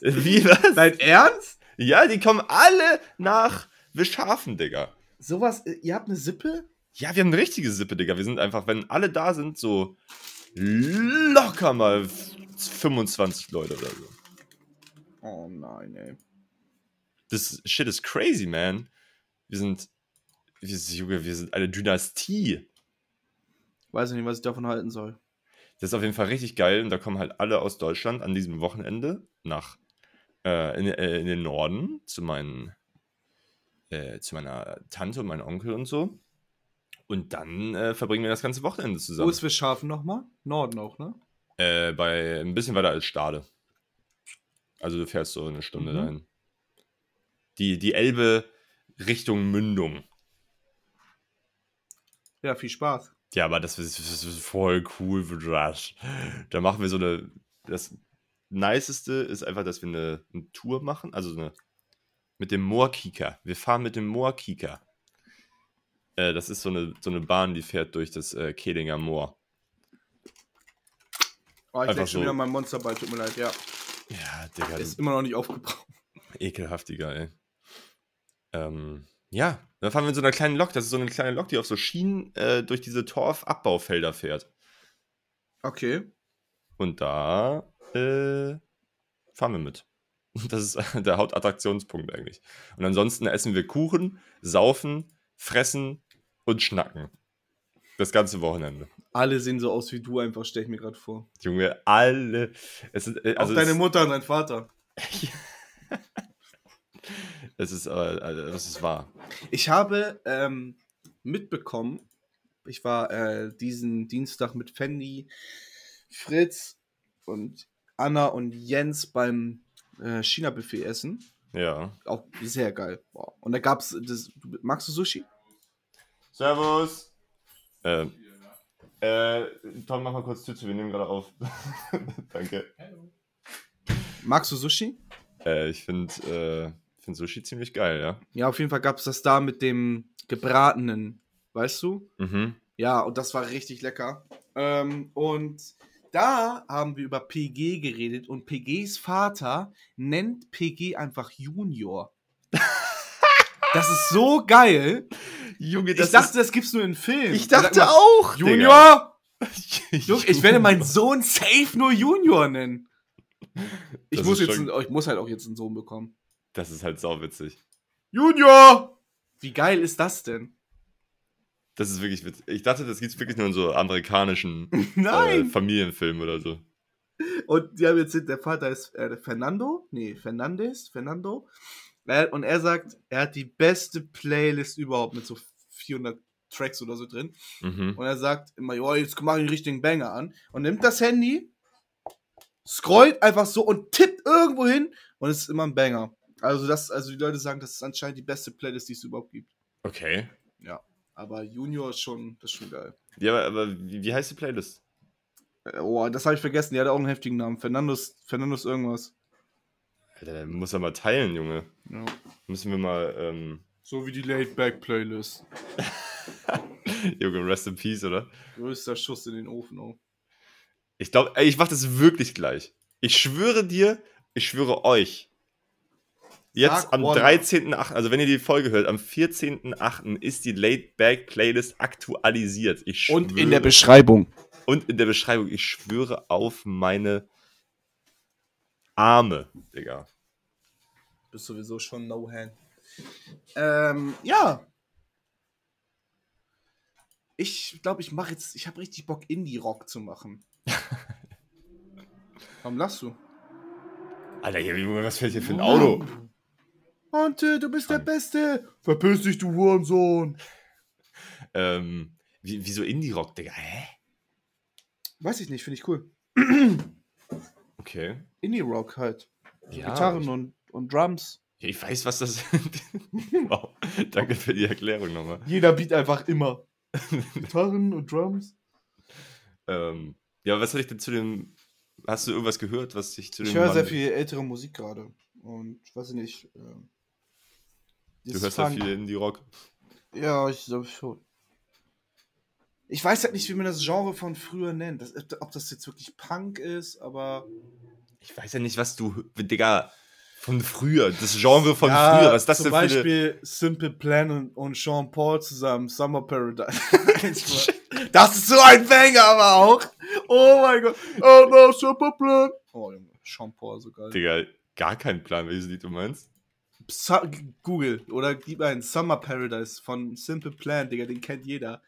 Wie was? Dein Ernst? Ja, die kommen alle nach Wischafen, Digga. Sowas, äh, ihr habt eine Sippe? Ja, wir haben eine richtige Sippe, Digga. Wir sind einfach, wenn alle da sind, so locker mal 25 Leute oder so. Oh nein, ey. Das shit is crazy, man. Wir sind, wir sind, Junge, wir sind eine Dynastie. Weiß nicht, was ich davon halten soll. Das ist auf jeden Fall richtig geil und da kommen halt alle aus Deutschland an diesem Wochenende nach äh, in, äh, in den Norden zu meinen äh, zu meiner Tante und meinem Onkel und so. Und dann äh, verbringen wir das ganze Wochenende Wo zusammen. ist Wischafen nochmal? Norden auch, ne? Äh, bei ein bisschen weiter als Stade. Also du fährst so eine Stunde Mhm. dahin. Die, die Elbe Richtung Mündung. Ja, viel Spaß. Ja, aber das ist, das ist voll cool das. Da machen wir so eine. Das Niceste ist einfach, dass wir eine, eine Tour machen. Also eine. Mit dem Moorkieker. Wir fahren mit dem Moorkieker. Äh, das ist so eine, so eine Bahn, die fährt durch das äh, Kehlinger Moor. Oh, ich leg schon so. wieder meinen Monsterball, tut mir leid, ja. Ja, Digga. Ist immer noch nicht aufgebraucht. Ekelhaftiger, ey. Ähm, ja, dann fahren wir in so einer kleinen Lok. Das ist so eine kleine Lok, die auf so Schienen äh, durch diese Torfabbaufelder fährt. Okay. Und da äh, fahren wir mit. <laughs> Das ist <laughs> der Hauptattraktionspunkt eigentlich. Und ansonsten essen wir Kuchen, saufen, fressen und schnacken. Das ganze Wochenende. Alle sehen so aus wie du einfach, stell ich mir gerade vor. Junge, alle. Es ist, äh, also auch deine Mutter und dein Vater. <laughs> es ist, äh, das ist wahr. Ich habe ähm, mitbekommen, ich war äh, diesen Dienstag mit Fendi, Fritz und Anna und Jens beim äh, China-Buffet essen. Ja. Auch sehr geil. Wow. Und da gab's das. du- Magst du Sushi? Servus. Äh, äh, Tom, mach mal kurz zu, wir nehmen gerade auf. <laughs> Danke. Magst du Sushi? Äh, ich finde äh, find Sushi ziemlich geil, ja. Ja, auf jeden Fall gab es das da mit dem gebratenen, weißt du? Mhm. Ja, und das war richtig lecker. Ähm, und da haben wir über PG geredet und PGs Vater nennt PG einfach Junior. <laughs> das ist so geil. Junge, ich dachte, das gibt's nur in Filmen. ich dachte mal, auch. Junior! <laughs> Junge, ich werde meinen Sohn safe nur Junior nennen. Ich Das muss, jetzt einen, ich muss halt auch jetzt einen Sohn bekommen. Das ist halt sauwitzig. Junior! Wie geil ist das denn? Das ist wirklich witzig. Ich dachte, das gibt's wirklich nur in so amerikanischen <laughs> äh! Familienfilmen oder so. Und die haben jetzt, der Vater ist äh, Fernando, nee, Fernandes, Fernando. Äh, und er sagt, er hat die beste Playlist überhaupt mit so 400 Tracks oder so drin. Mhm. Und er sagt immer, jo, jetzt mach ich den richtigen Banger an. Und nimmt das Handy, scrollt einfach so und tippt irgendwo hin und es ist immer ein Banger. Also, das, also die Leute sagen, das ist anscheinend die beste Playlist, die es überhaupt gibt. Okay. Aber Junior ist schon, das ist schon geil. Ja, aber, aber wie, wie heißt die Playlist? Äh, Oh, das habe ich vergessen. Die hat auch einen heftigen Namen. Fernandos, Fernandos irgendwas. Alter, der muss er mal teilen, Junge. Ja. Müssen wir mal, ähm, So wie die Laid-Back-Playlist. <laughs> Junge, rest in peace, oder? Größter Schuss in den Ofen, oh. Ich glaube, ich mach das wirklich gleich. Ich schwöre dir, ich schwöre euch. Jetzt am Orla. 13.8., also wenn ihr die Folge hört, am 14.8. ist die Laid Back Playlist aktualisiert. Ich schwöre, Und in der Beschreibung. und in der Beschreibung, ich schwöre auf meine Arme, Digga. Bist sowieso schon no hand. Ähm, ja. Ich glaube, ich mache jetzt, ich habe richtig Bock, Indie-Rock zu machen. <laughs> Warum lachst du? Alter, hier, was fällt hier für ein Auto? Ante, du bist der. Beste. Verpiss dich, du Hurensohn. Ähm, wie, wieso Indie-Rock, Digga? Hä? Weiß ich nicht, finde ich cool. Okay. Indie-Rock halt. Ja, Gitarren ich, und, und Drums. ja, ich weiß, was das <laughs> wow. Danke für die Erklärung nochmal. Jeder Beat einfach immer. Gitarren und Drums. Ähm, ja, was hatte ich denn zu dem. Hast du irgendwas gehört, was dich zu dem. Ich höre sehr viel ältere Musik gerade. Und weiß ich nicht. ähm, Du hörst ja Funk- viel Indie-Rock. Ja, ich glaube schon. Ich weiß halt nicht, wie man das Genre von früher nennt. Das, ob das jetzt wirklich Punk ist, aber Ich weiß ja nicht, was du, Digga, von früher, das Genre von Ja, früher, was ist das zum denn für eine... Beispiel Simple Plan und, und Sean Paul zusammen, Summer Paradise. <laughs> das ist so ein Banger, aber auch. Oh mein Gott. Oh no, Simple Plan. Oh Junge, Sean Paul, so geil. Digga, gar kein Plan, welches Lied du meinst. Google oder gib ein Summer Paradise von Simple Plan, Digga, den kennt jeder.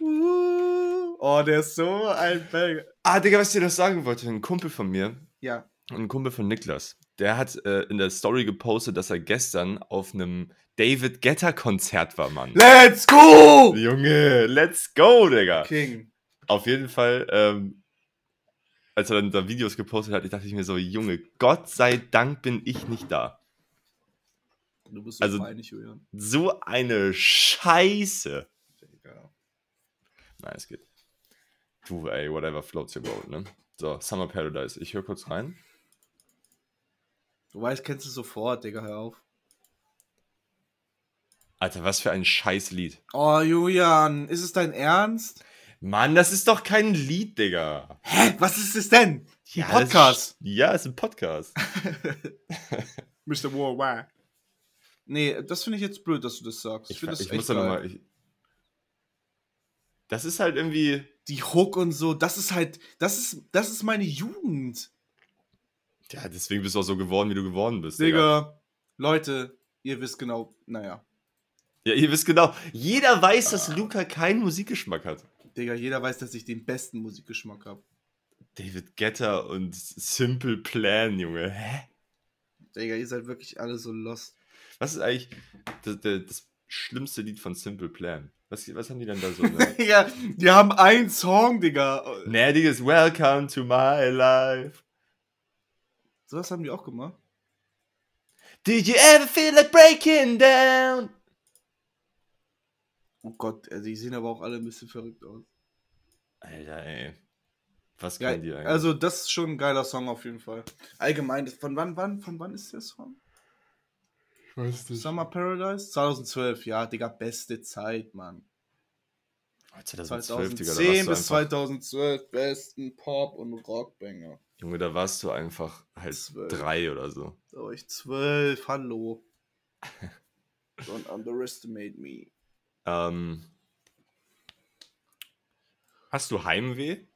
Uh, Oh, der ist so ein Banger. Ah, Digga, was ich dir das sagen wollte, ein Kumpel von mir, Ja. ein Kumpel von Niklas, der hat äh, in der Story gepostet, dass er gestern auf einem David Getter Konzert war, Mann. Let's go! Junge, let's go, Digga. King. Auf jeden Fall, ähm, als er dann da Videos gepostet hat, ich dachte ich mir so, Junge, Gott sei Dank bin ich nicht da. Du bist so Also- peinlich, Julian. So eine Scheiße. Nein, es geht. Du, ey, whatever floats your boat, ne? So, Summer Paradise. Ich höre kurz rein. Du weißt, kennst du sofort, Digga, hör auf. Alter, was für ein scheiß Lied. Oh, Julian, ist es dein Ernst? Mann, das ist doch kein Lied, Digga. Hä? Was ist es denn? Ein das Podcast. Ist, ja, ist ein Podcast. <laughs> Mr. Worldwide. Nee, das finde ich jetzt blöd, dass du das sagst. Ich, ich, das muss echt da nochmal. Ich... Das ist halt irgendwie. Die Hook und so, das ist halt, das ist, das ist meine Jugend. Ja, deswegen bist du auch so geworden, wie du geworden bist. Digga. Digga, Leute, ihr wisst genau, naja. Ja, ihr wisst genau. Jeder weiß, dass Luca keinen Musikgeschmack hat. Digga, jeder weiß, dass ich den besten Musikgeschmack habe. David Getter und Simple Plan, Junge. Hä? Digga, ihr seid wirklich alle so lost. Was ist eigentlich das, das, schlimmste Lied von Simple Plan? Was, was haben die denn da so? Ne? <laughs> Digga, die haben einen Song, Digga. Nerdiges Welcome to my life. Sowas haben die auch gemacht. Did you ever feel like breaking down? Oh Gott, äh, die sehen aber auch alle ein bisschen verrückt aus. Alter, ey. Was Ja, kann die eigentlich? also das ist schon ein geiler Song auf jeden Fall. Allgemein, von wann, wann, von wann ist der Song? Weiß Summer Paradise? 2012, ja, Digga, beste Zeit, Mann. 2012, Digga, da 2010 warst bis du einfach, 2012 besten Pop- und Rockbanger. Junge, da warst du einfach halt Zwölf. drei oder so. Da war ich 12, hallo. <laughs> Don't underestimate me. Ähm, hast du Heimweh?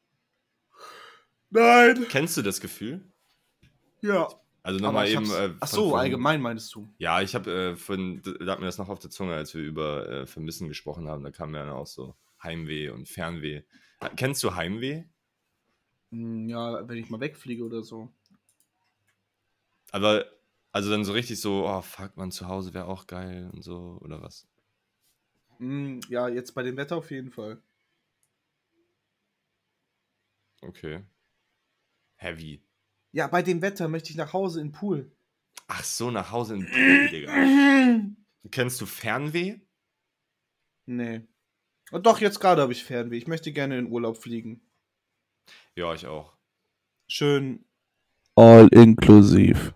Nein! Kennst du das Gefühl? Ja. Also nochmal eben. Äh, Ach so, von- allgemein meinst du? Ja, ich habe äh, von, da lag mir das noch auf der Zunge, als wir über äh, Vermissen gesprochen haben. Da kam ja dann auch so Heimweh und Fernweh. Kennst du Heimweh? Hm, Ja, wenn ich mal wegfliege oder so. Aber, also dann so richtig so, oh fuck, man, zu Hause wäre auch geil und so, oder was? Hm, Ja, jetzt bei dem Wetter auf jeden Fall. Okay. Heavy. Ja, bei dem Wetter möchte ich nach Hause in den Pool. Ach so, nach Hause in den Pool, Digga. <clears throat> Kennst du Fernweh? Nee. Und doch, jetzt gerade habe ich Fernweh. Ich möchte gerne in Urlaub fliegen. Ja, ich auch. Schön. All inklusiv.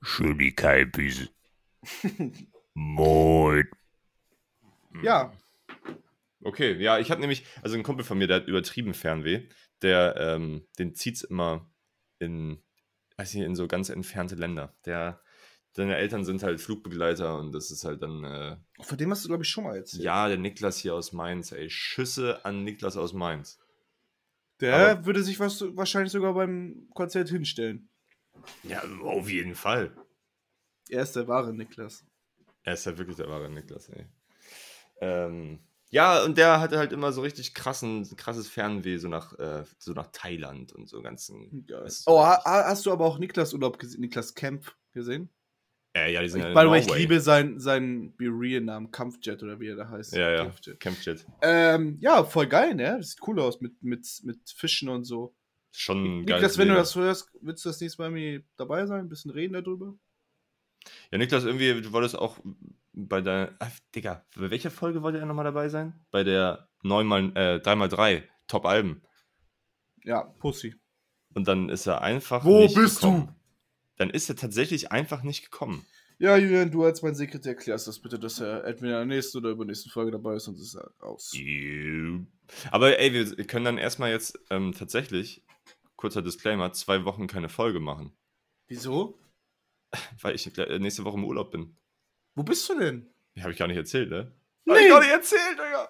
Schön die Kalbis. <laughs> Moin. Ja. Okay, ja, ich habe nämlich, also ein Kumpel von mir, der hat übertrieben Fernweh. Der, ähm, den zieht's immer in, weiß nicht, in so ganz entfernte Länder. Der, seine Eltern sind halt Flugbegleiter und das ist halt dann, äh, Von dem hast du, glaube ich, schon mal erzählt. ja, der Niklas hier aus Mainz, ey. Schüsse an Niklas aus Mainz. Der Aber- würde sich was, wahrscheinlich sogar beim Konzert hinstellen. Ja, auf jeden Fall. Er ist der wahre Niklas. Er ist ja wirklich der wahre Niklas, ey. Ähm, ja, und der hatte halt immer so richtig krassen, krasses Fernweh, so nach, äh, so nach Thailand und so ganzen. Geil. weißt du, Oh, ha hast du aber auch Niklas Urlaub gesehen? Niklas Kempf gesehen? äh, ja, die sind Ich, ja way, ich liebe seinen, seinen Be-Real-Namen, Kampfjet oder wie er da heißt. Ja, ja, Kampfjet. Campjet. Ähm, ja, voll geil, ne? Das sieht cool aus mit, mit, mit Fischen und so. Schon Niklas, geiles wenn du Leben. das hörst, willst du das nächste Mal mit mir dabei sein? Ein bisschen reden darüber? Ja, Niklas, irgendwie, du wolltest auch bei der. Ah, Digga, bei welcher Folge wollte er nochmal dabei sein? Bei der 9 äh, 3x3 Top-Alben. Ja, Pussy. Und dann ist er einfach. Wo nicht bist gekommen. du? Dann ist er tatsächlich einfach nicht gekommen. Ja, Julian, du als mein Sekretär klärst das bitte, dass er entweder in der nächsten oder übernächsten Folge dabei ist, sonst ist er raus. Aber ey, wir können dann erstmal jetzt ähm, tatsächlich kurzer Disclaimer, zwei Wochen keine Folge machen. Wieso? <laughs> Weil ich äh, nächste Woche im Urlaub bin. Wo bist du denn? Habe ich gar nicht erzählt, ne? Nee. Hab ich gar nicht erzählt, Digga.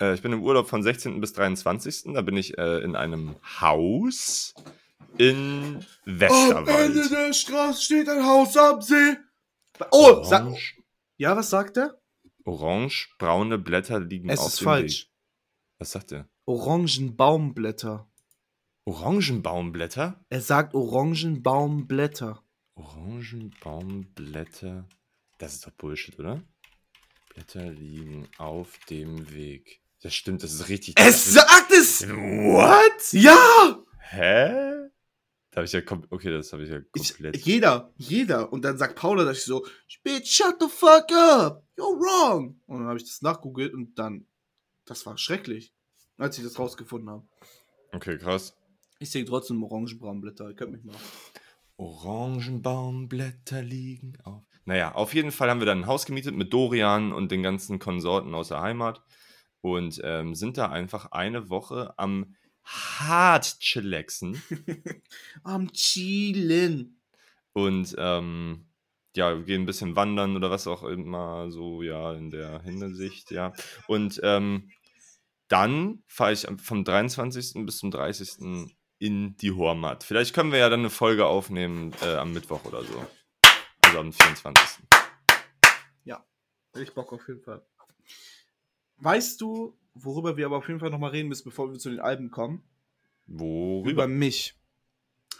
Äh, ich bin im Urlaub von 16. bis 23. Da bin ich äh, in einem Haus in Westerwald. der Straße steht ein Haus am See. Oh, sag, ja, was sagt er? orange, braune Blätter liegen Es auf ist dem falsch. Weg. Was sagt er? Orangenbaumblätter. Orangenbaumblätter? Er sagt Orangenbaumblätter. Orangenbaumblätter. Das ist doch Bullshit, oder? Blätter liegen auf dem Weg. Das stimmt, das ist richtig. das Es ist, sagt es! What? Ja! Hä? Da habe ich ja okay, das habe ich ja Ich, komplett. jeder, jeder. Und dann sagt Paula, dass ich so, Bitch, shut the fuck up. You're wrong. Und dann habe ich das nachgoogelt und dann, das war schrecklich, als ich das rausgefunden habe. okay, krass. Ich sehe trotzdem Orangenbraumblätter. Ihr könnt mich mal. Orangenbaumblätter liegen auf. Naja, auf jeden Fall haben wir dann ein Haus gemietet mit Dorian und den ganzen Konsorten aus der Heimat und ähm, sind da einfach eine Woche am hart chillaxen <laughs> Am Chillen. und ähm, ja, wir gehen ein bisschen wandern oder was auch immer so, ja, in der Hinsicht, ja. Und ähm, dann fahre ich vom 23. bis zum 30. in die Hormat. Vielleicht können wir ja dann eine Folge aufnehmen äh, am Mittwoch oder so. Also am 24. Hätte ich Bock auf jeden Fall. Weißt du, worüber wir aber auf jeden Fall nochmal reden müssen, bevor wir zu den Alben kommen? Worüber? Über mich.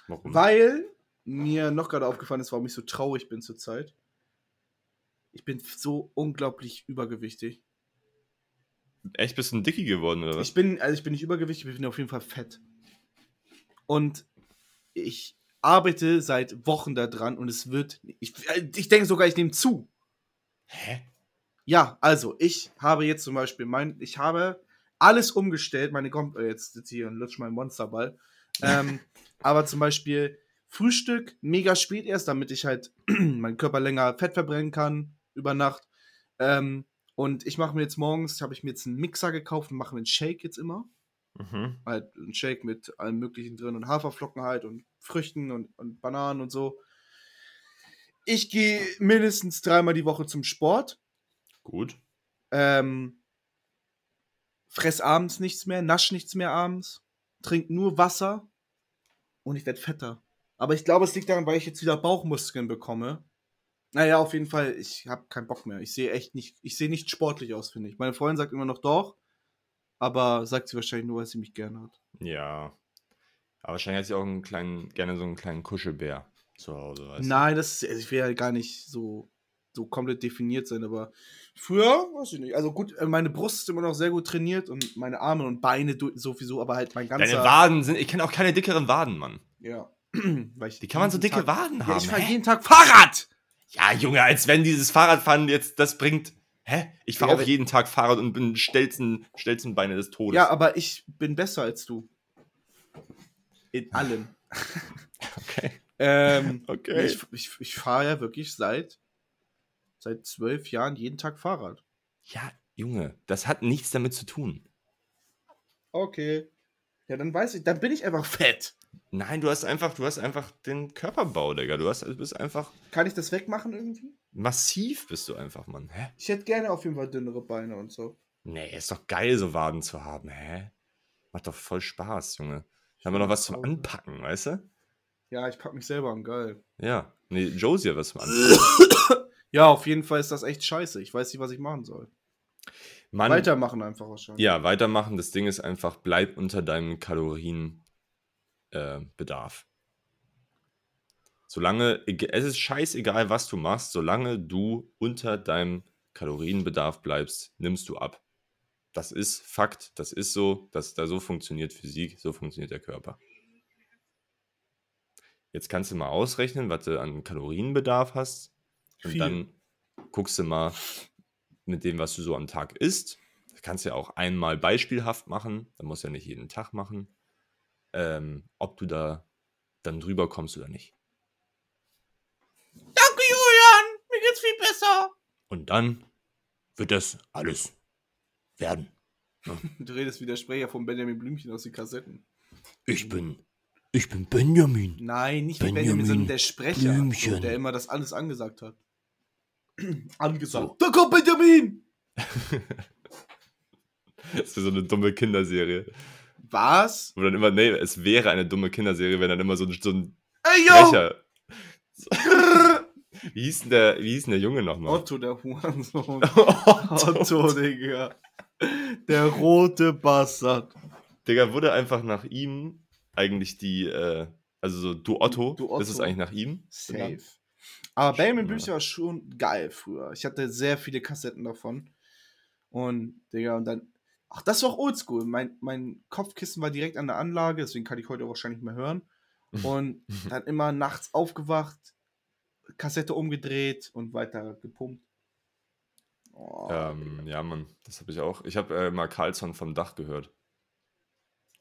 Warum? Weil mir noch gerade aufgefallen ist, warum ich so traurig bin zurzeit. Ich bin so unglaublich übergewichtig. Echt bist du ein Dicky geworden oder was? Ich bin, also ich bin nicht übergewichtig, ich bin auf jeden Fall fett. Und ich arbeite seit Wochen daran und es wird. Ich, ich denke sogar, ich nehme zu. Hä? Ja, also ich habe jetzt zum Beispiel mein, ich habe alles umgestellt, meine Kom äh, jetzt sitze hier und lutsch meinen Monsterball. <laughs> Ähm, aber zum Beispiel Frühstück mega spät erst, damit ich halt <clears throat> meinen Körper länger Fett verbrennen kann über Nacht. Ähm, und ich mache mir jetzt morgens, habe ich mir jetzt einen Mixer gekauft und mache mir einen Shake jetzt immer. Mhm. Halt einen Shake mit allem möglichen drin und Haferflocken halt und Früchten und, und Bananen und so. Ich gehe mindestens dreimal die Woche zum Sport. Gut. Ähm, fress abends nichts mehr, nasch nichts mehr abends, trink nur Wasser und ich werde fetter. Aber ich glaube, es liegt daran, weil ich jetzt wieder Bauchmuskeln bekomme. Naja, auf jeden Fall, ich habe keinen Bock mehr. Ich sehe echt nicht, ich sehe nicht sportlich aus, finde ich. Meine Freundin sagt immer noch doch, aber sagt sie wahrscheinlich nur, weil sie mich gerne hat. Ja. Aber wahrscheinlich hat sie auch einen kleinen, gerne so einen kleinen Kuschelbär zu Hause, weißt Nein, das ist, also ich will ja gar nicht so, so komplett definiert sein, aber früher, weiß ich nicht. Also gut, äh, meine Brust ist immer noch sehr gut trainiert und meine Arme und Beine sowieso, aber halt mein ganzer. Deine Waden sind, ich kenne auch keine dickeren Waden, Mann. Ja. <clears throat> Wie kann man so dicke Tag, Waden Ja, haben? ich fahre jeden Tag Fahrrad! Ja, Junge, als wenn dieses Fahrradfahren jetzt das bringt. Hä? Ich fahre Ja, auch jeden Tag Fahrrad und bin stelzen, stelzen Beine des Todes. Ja, aber ich bin besser als du. In allem. <laughs> okay. ähm, Okay. Ich, ich, ich fahre ja wirklich seit, seit zwölf Jahren jeden Tag Fahrrad. Ja, Junge, das hat nichts damit zu tun. Okay. Ja, dann weiß ich, dann bin ich einfach <laughs> fett. Nein, du hast einfach, du hast einfach den Körperbau, Digga. Du, hast, du bist einfach Kann ich das wegmachen irgendwie? massiv, bist du einfach, Mann. Hä? Ich hätte gerne auf jeden Fall dünnere Beine und so. Nee, ist doch geil, so Waden zu haben, hä? Macht doch voll Spaß, Junge. Da haben wir noch was zum Anpacken, weißt du? Ja, ich pack mich selber an, geil. Ja. Nee, Josie hat was zum Anpacken. Ja, auf jeden Fall ist das echt scheiße. Ich weiß nicht, was ich machen soll. Mann, Weitermachen einfach wahrscheinlich. Ja, weitermachen. Das Ding ist einfach, bleib unter deinem Kalorienbedarf. Äh, solange, es ist scheißegal, was du machst, solange du unter deinem Kalorienbedarf bleibst, nimmst du ab. Das ist Fakt, das ist so, das, da so funktioniert Physik, so funktioniert der Körper. Jetzt kannst du mal ausrechnen, was du an Kalorienbedarf hast. Und Viel. dann guckst du mal mit dem, was du so am Tag isst. Das kannst du ja auch einmal beispielhaft machen. Da musst du ja nicht jeden Tag machen. Ähm, ob du da dann drüber kommst oder nicht. Danke, Julian. Mir geht's viel besser. Und dann wird das alles werden. <laughs> Du redest wie der Sprecher von Benjamin Blümchen aus den Kassetten. Ich bin Ich bin Benjamin. Nein, nicht wie Benjamin Benjamin, sondern der Sprecher, Blümchen. der immer das alles angesagt hat. <clears throat> angesagt. Da kommt Benjamin! <laughs> Das ist so eine dumme Kinderserie. Was? Wo dann immer, nee, es wäre eine dumme Kinderserie, wenn dann immer so, ein- so ein Ey, yo! Sprecher. <laughs> Wie hieß denn der, wie hieß denn der Junge nochmal? Otto, der Hurensohn. <laughs> Otto. Otto, Digga. Der rote Bastard. Digga, wurde einfach nach ihm eigentlich die, äh, also so du Otto, Du das ist Otto. eigentlich nach ihm. Safe. benannt. Aber Benjamin Blümchen war schon geil früher. Ich hatte sehr viele Kassetten davon. Und, Digga, und dann. Ach, das war auch oldschool. Mein, mein Kopfkissen war direkt an der Anlage, deswegen kann ich heute wahrscheinlich mehr hören. <laughs> Und dann immer nachts aufgewacht, Kassette umgedreht und weiter gepumpt. Oh, Ähm, ja, Mann, das habe ich auch. Ich habe äh, mal Carlson vom Dach gehört.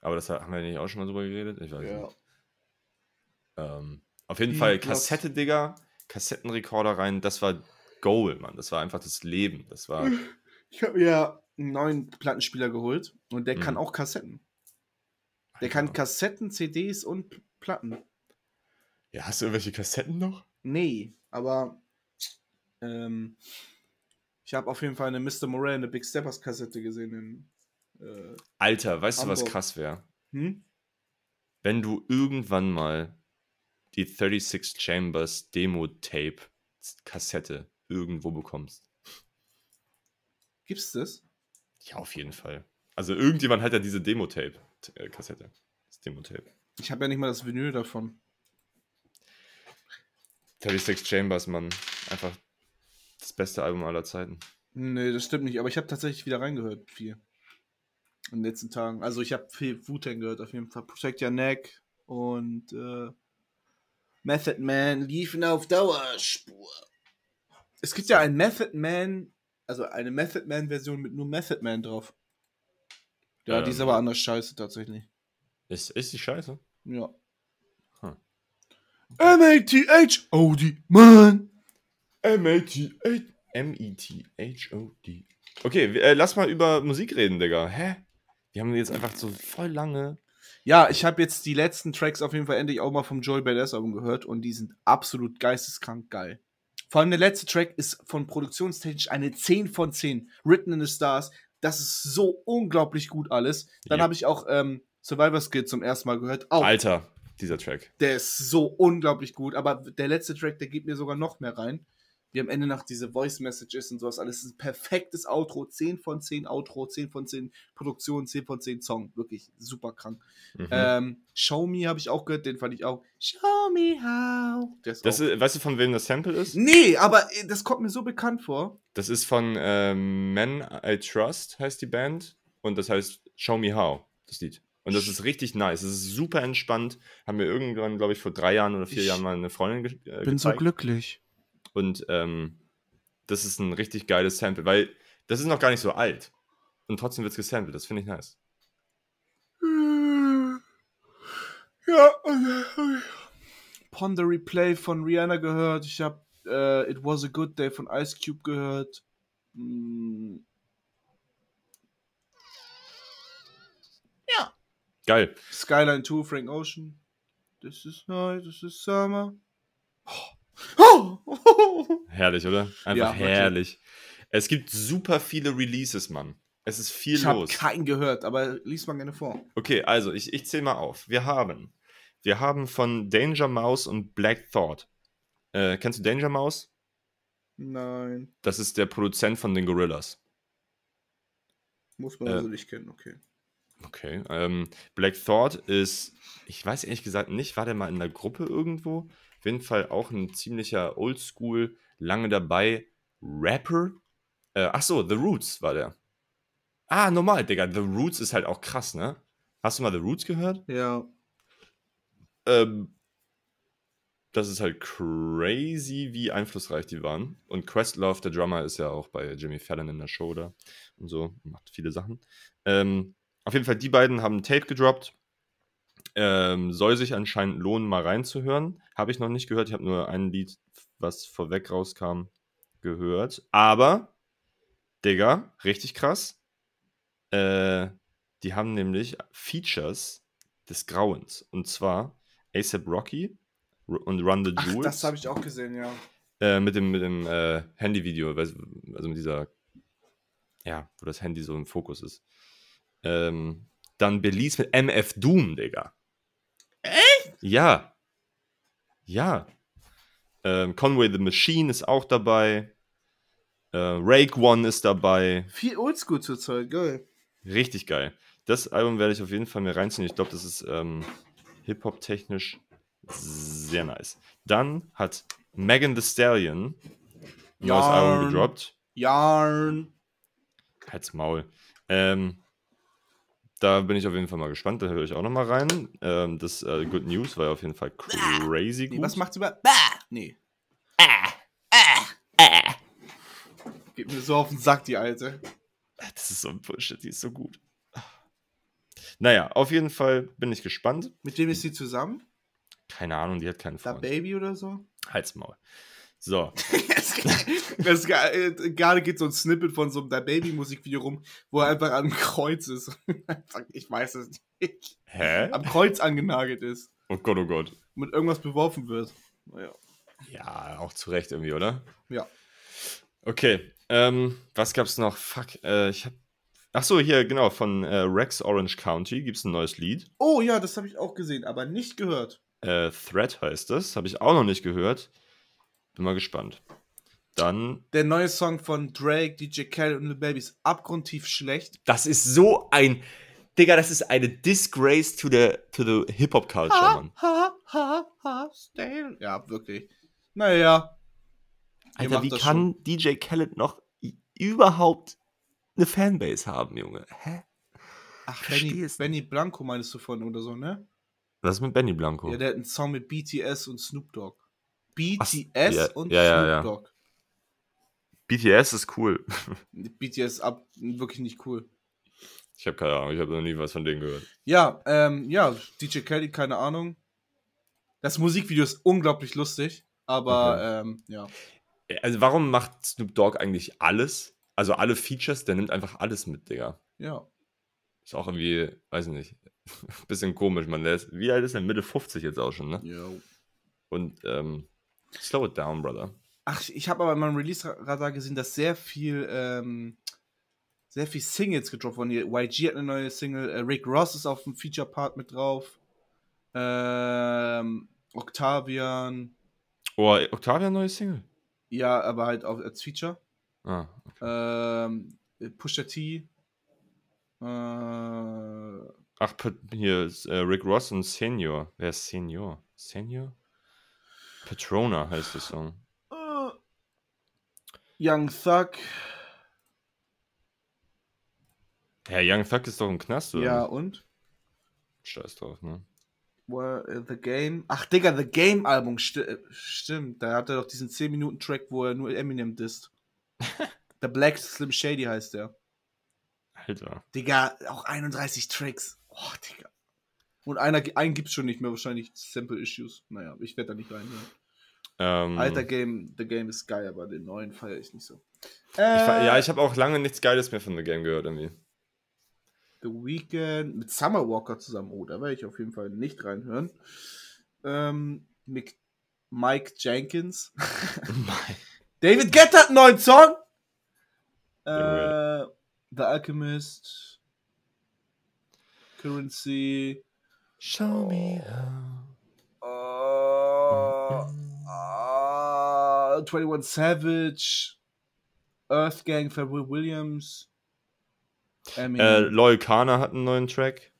Aber das haben wir nicht auch schon mal drüber geredet? Ich weiß ja. nicht. Ähm, auf jeden Die Fall Kassette, Digga, Kassettenrekorder rein, das war Goal, Mann. Das war einfach das Leben. Das war. <laughs> Ich habe mir einen neuen Plattenspieler geholt und der kann Mhm. auch Kassetten. Der kann. Kassetten, CDs und Platten. Ja, hast du irgendwelche Kassetten noch? Nee, aber ähm, ich habe auf jeden Fall eine Mr. Morale, eine Big Steppers Kassette gesehen. In, äh, Alter, weißt du, was Hamburg. krass wäre? hm? Wenn du irgendwann mal die 36 Chambers Demo-Tape Kassette irgendwo bekommst. Gibt's das? Ja, auf jeden Fall. Also irgendjemand hat ja diese Demo-Tape-Kassette. Das Demo-Tape. Ich habe ja nicht mal das Vinyl davon. 36 Chambers, Mann. Einfach das beste Album aller Zeiten. Nee, das stimmt nicht, aber ich habe tatsächlich wieder reingehört, viel. In den letzten Tagen. Also ich habe viel Wu-Tang gehört, auf jeden Fall. Protect Your Neck und äh, Method Man liefen auf Dauerspur. Es gibt ja ein Method Man, also eine Method Man-Version mit nur Method Man drauf. Ja, die ist Ähm. aber anders scheiße tatsächlich. Ist, ist die scheiße? Ja. Huh. M-A-T-H-O-D, man. M-A-T-H- M-E-T-H-O-D. Okay, wir- äh, lass mal über Musik reden, Digga. Hä? Wir haben jetzt einfach so voll lange. Ja, ich habe jetzt die letzten Tracks auf jeden Fall endlich auch mal vom Joy Badass Album gehört und die sind absolut geisteskrank geil. Vor allem der letzte Track ist von produktionstechnisch eine 10 von 10. Written in the Stars. Das ist so unglaublich gut alles. Dann Ja. habe ich auch ähm, Survivor Skid zum ersten Mal gehört. Auch, Alter, dieser Track. der ist so unglaublich gut. Aber der letzte Track, der gibt mir sogar noch mehr rein. Wie am Ende noch diese Voice Messages und sowas alles. Das ist ein perfektes Outro. 10 von 10 Outro, 10 von 10 Produktion, 10 von 10 Song. Wirklich super krank. Mhm. Ähm, Show Me habe ich auch gehört, den fand ich auch. Show me how. Ist das auch. ist, weißt du, von wem das Sample ist? nee, aber äh, das kommt mir so bekannt vor. Das ist von ähm, Men I Trust, heißt die Band. Und das heißt Show Me How, das Lied. Und das ist richtig nice. Es ist super entspannt. Haben wir irgendwann, glaube ich, vor drei Jahren oder vier Ich Jahren mal eine Freundin ge äh, Bin so gezeigt. glücklich. Und ähm, das ist ein richtig geiles Sample, weil das ist noch gar nicht so alt. Und trotzdem wird es gesampelt. Das finde ich nice. Ja. Ponder Replay von Rihanna gehört. Ich habe äh, It Was a Good Day von Ice Cube gehört. Mm, Geil. Skyline 2, Frank Ocean. This is night, this is summer. Oh. <laughs> Herrlich, oder? Einfach Ja, herrlich. Es gibt super viele Releases, Mann. Es ist viel Ich habe los. keinen gehört, aber lies mal gerne vor. Okay, also ich, ich zähle mal auf. Wir haben, wir haben von Danger Mouse und Black Thought. Äh, kennst du Danger Mouse? Nein, Das ist der Produzent von den Gorillas. muss man Äh, also nicht kennen, okay. Okay. Ähm, Black Thought ist, ich weiß ehrlich gesagt nicht, war der mal in der Gruppe irgendwo? Auf jeden Fall auch ein ziemlicher Oldschool, lange dabei Rapper. Äh, ach so, The Roots war der. Ah, normal, Digga. The Roots ist halt auch krass, ne? Hast du mal The Roots gehört? Ja. Ähm, das ist halt crazy, wie einflussreich die waren. Und Questlove, der Drummer, ist ja auch bei Jimmy Fallon in der Show da und so, macht viele Sachen. Ähm, auf jeden Fall, die beiden haben ein Tape gedroppt. Ähm, soll sich anscheinend lohnen, mal reinzuhören. Habe ich noch nicht gehört. Ich habe nur ein Lied, was vorweg rauskam, gehört. Aber, Digga, richtig krass. Äh, die haben nämlich Features des Grauens. Und zwar ASAP Rocky und Run the Ach, Jewels. das habe ich auch gesehen, ja. Äh, mit dem, mit dem äh, Handyvideo, also mit dieser, ja, wo das Handy so im Fokus ist. Ähm, dann Belize mit MF Doom, Digga. Echt? Ja. Ja. Ähm, Conway the Machine ist auch dabei. Äh, Rake One ist dabei. Viel Oldschool zur Zeit, geil. Richtig geil. Das Album werde ich auf jeden Fall mir reinziehen. Ich glaube, das ist ähm, Hip-Hop-technisch sehr nice. Dann hat Megan Thee Stallion ein neues Album gedroppt. Yarn. Halt's Maul. Ähm, da bin ich auf jeden Fall mal gespannt. Da höre ich auch noch mal rein. Ähm, das äh, Good News war ja auf jeden Fall crazy Nee, gut. was macht's über. Bah! Nee. Geht mir so auf den Sack, die alte. Das ist so ein Bullshit, die ist so gut. Naja, auf jeden Fall bin ich gespannt. Mit wem ist sie zusammen? Keine Ahnung, die hat keinen Da Freund. Baby oder so? Halt's Maul. So, <laughs> ge- äh, Gerade geht so ein Snippet von so einem Da Baby Musikvideo rum, wo er einfach am Kreuz ist. <laughs> Ich weiß es nicht. hä? Am Kreuz angenagelt ist. Oh Gott, oh Gott. Mit irgendwas beworfen wird. Naja. Ja, auch zu Recht irgendwie, oder? Ja. Okay, ähm, was gab's noch? Fuck, äh, ich hab. Ach so, hier, genau, von äh, Rex Orange County gibt's ein neues Lied. Oh ja, das habe ich auch gesehen, aber nicht gehört. Äh, Thread heißt das, habe ich auch noch nicht gehört. Bin mal gespannt. Dann, Der neue Song von Drake, DJ Khaled und Lil Baby ist abgrundtief schlecht. das ist so ein, Digga, das ist eine Disgrace to the, to the Hip-Hop-Culture, Mann. ha, ha, ha, stay. Ja, wirklich. Naja. Alter, wie kann DJ Khaled noch überhaupt eine Fanbase haben, Junge? Hä? Ach, Benny, Benny Blanco meinst du von oder so, ne? Was ist mit Benny Blanco? Ja, der hat einen Song mit BTS und Snoop Dogg. BTS ja, und ja, ja, Snoop ja. Dogg. BTS ist cool. BTS ab, wirklich nicht cool. Ich habe keine Ahnung, ich habe noch nie was von denen gehört. Ja, ähm, ja, DJ Kelly, keine Ahnung. Das Musikvideo ist unglaublich lustig, aber ähm, ja. Also warum macht Snoop Dogg eigentlich alles? Also alle Features, der nimmt einfach alles mit, Digga. Ja. Ist auch irgendwie, weiß ich nicht, <laughs> bisschen komisch, man. Der ist, wie alt ist er? Mitte 50 jetzt auch schon, ne? Yo. Und, ähm, slow it down, brother. Ach, ich habe aber in meinem Release-Radar gesehen, dass sehr viel, ähm, sehr viel Singles gedroppt wurden. Hier, YG hat eine neue Single, äh, Rick Ross ist auf dem Feature-Part mit drauf. Ähm, Octavian, Oh, Octavia neue Single? ja, aber halt auch als Feature. Ah, Ähm, Pusha T. Äh, Ach, hier ist äh, Rick Ross und Senior. Wer ist Senior? Senior? Patrona heißt der Song. äh, Young Thug. Ja, Young Thug ist doch im Knast, oder? Ja, und? Scheiß drauf, ne? Well, The Game. Ach, Digga, The Game Album. Sti äh, stimmt. Da hat er doch diesen 10-Minuten-Track, wo er nur Eminem disst. <laughs> The Black Slim Shady heißt der. Alter. Digga, auch 31 Tracks. Oh, Digga. Und einer, einen gibt's schon nicht mehr, wahrscheinlich Simple Issues. Naja, ich werde da nicht reinhören. Ähm, Alter Game, The Game ist geil, aber den neuen feiere ich nicht so. ich, Äh, ja, ich habe auch lange nichts Geiles mehr von The Game gehört, irgendwie. The Weeknd mit Summer Walker zusammen. Oh, da werde ich auf jeden Fall nicht reinhören. Ähm, mit Mike Jenkins. <laughs> <laughs> David Guetta hat einen neuen Song. Äh. The Alchemist. Currency. Show me Uh, uh, 21 Savage. Earth Gang, Pharrell Williams. Eminem. Äh, Loyal Kana hat einen neuen Track.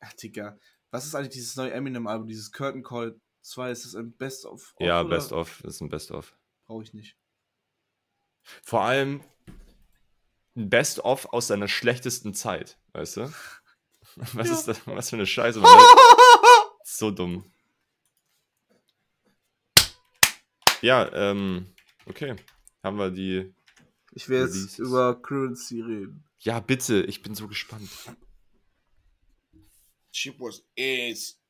Ach, Digga. Was ist eigentlich dieses neue Eminem-Album, dieses Curtain Call 2? Ist das ein Best-of? Ja, oder? Best of. Das ist ein Best of. Brauche ich nicht. Vor allem ein Best of aus seiner schlechtesten Zeit, weißt du? <laughs> Was Ja. ist das? Was für eine Scheiße. <laughs> So dumm. Ja, ähm, okay. Haben wir die. Ich will jetzt Releases. über Currency reden. Ja, bitte, ich bin so gespannt. Chip was is.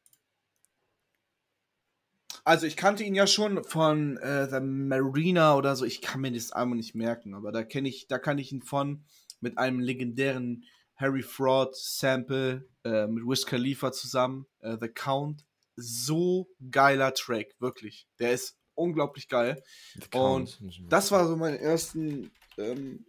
Also ich kannte ihn ja schon von äh, The Marina oder so. Ich kann mir das Album nicht merken, aber da kenne ich, da kann ich ihn von mit einem legendären Harry Fraud Sample äh, mit Wiz Khalifa zusammen, äh, The Count. so geiler Track, wirklich. Der ist unglaublich geil. Und. Das war so meine ersten ähm,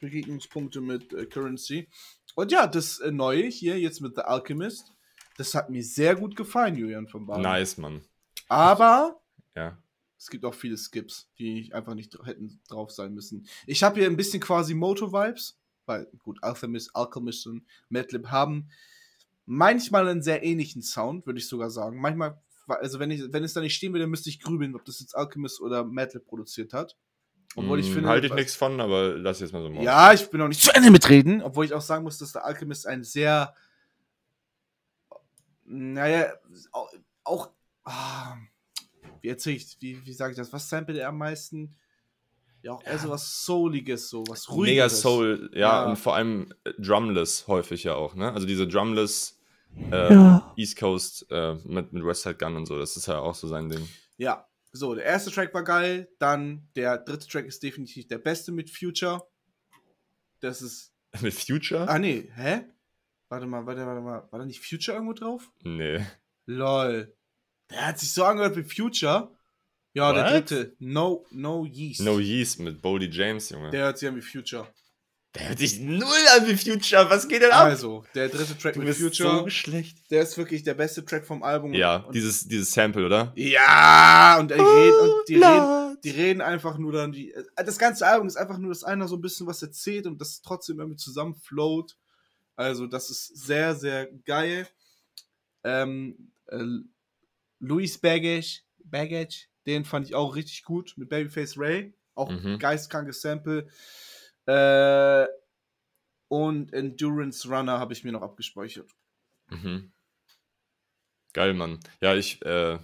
Begegnungspunkte mit äh, Currency. Und ja, das äh, Neue hier jetzt mit The Alchemist, das hat mir sehr gut gefallen, Julian von Baden. Nice, Mann. Aber Ja. es gibt auch viele Skips, die einfach nicht hätten drauf sein müssen. Ich habe hier ein bisschen quasi Moto-Vibes, weil gut, Alchemist, Alchemist und Madlib haben manchmal einen sehr ähnlichen Sound, würde ich sogar sagen. Manchmal, also wenn, ich, wenn es da nicht stehen würde, müsste ich grübeln, ob das jetzt Alchemist oder Madlib produziert hat. Obwohl ich Mm, finde. Halte ich nichts von, aber lass jetzt mal so mal. Ja, ich bin noch nicht zu Ende mitreden, obwohl ich auch sagen muss, dass der Alchemist ein sehr, naja, auch, auch ah, wie erzähle ich, wie, wie sage ich das, was samplet er am meisten? Ja, auch eher so was Souliges, so was Ruhiges. Mega Soul, ja, Ja. und vor allem äh, Drumless häufig ja auch, ne? Also diese Drumless äh, East Coast äh, mit, mit Westside Gun und so, das ist ja auch so sein Ding. Ja, so, der erste Track war geil, dann der dritte Track ist definitiv der beste mit Future. Das ist, <laughs> mit Future? ah nee, hä? Warte mal, warte, warte mal, war da nicht Future irgendwo drauf? Nee. Lol. Der hat sich so angehört wie Future. Ja, der What? dritte. No, no Yeast. No Yeast mit Boldy James, Junge. Der hört sich an wie Future. Der hört sich null an wie Future, was geht denn ab? Also, der dritte Track du mit bist Future, so schlecht. der ist wirklich der beste Track vom Album. Ja, und, dieses, dieses Sample, oder? Ja, und, die reden, und die, reden, die reden einfach nur dann, die, äh, das ganze Album ist einfach nur, dass einer so ein bisschen was erzählt und das trotzdem irgendwie zusammenfloat. Also, das ist sehr, sehr geil. Ähm, äh, Louis Baggage, Baggage, den fand ich auch richtig gut mit Babyface Ray. Auch Mhm. geistkrankes Sample. Äh, und Endurance Runner habe ich mir noch abgespeichert. Mhm. Geil, Mann. Ja, ich, äh,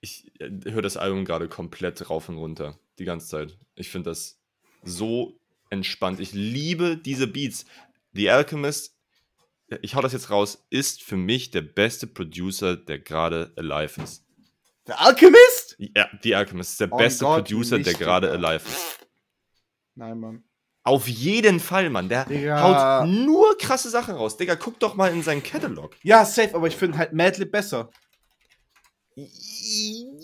ich äh, höre das Album gerade komplett rauf und runter. Die ganze Zeit. Ich finde das so entspannt. Ich liebe diese Beats. The Alchemist, ich hau das jetzt raus, ist für mich der beste Producer, der gerade alive ist. Der Alchemist? Ja, The Alchemist ist der Oh beste Gott, Producer, der gerade alive ist. Nein, Mann. Auf jeden Fall, Mann. Der Digga. haut nur krasse Sachen raus. Digga, guck doch mal in seinen Catalog. Ja, safe, aber ich finde halt Madlib besser.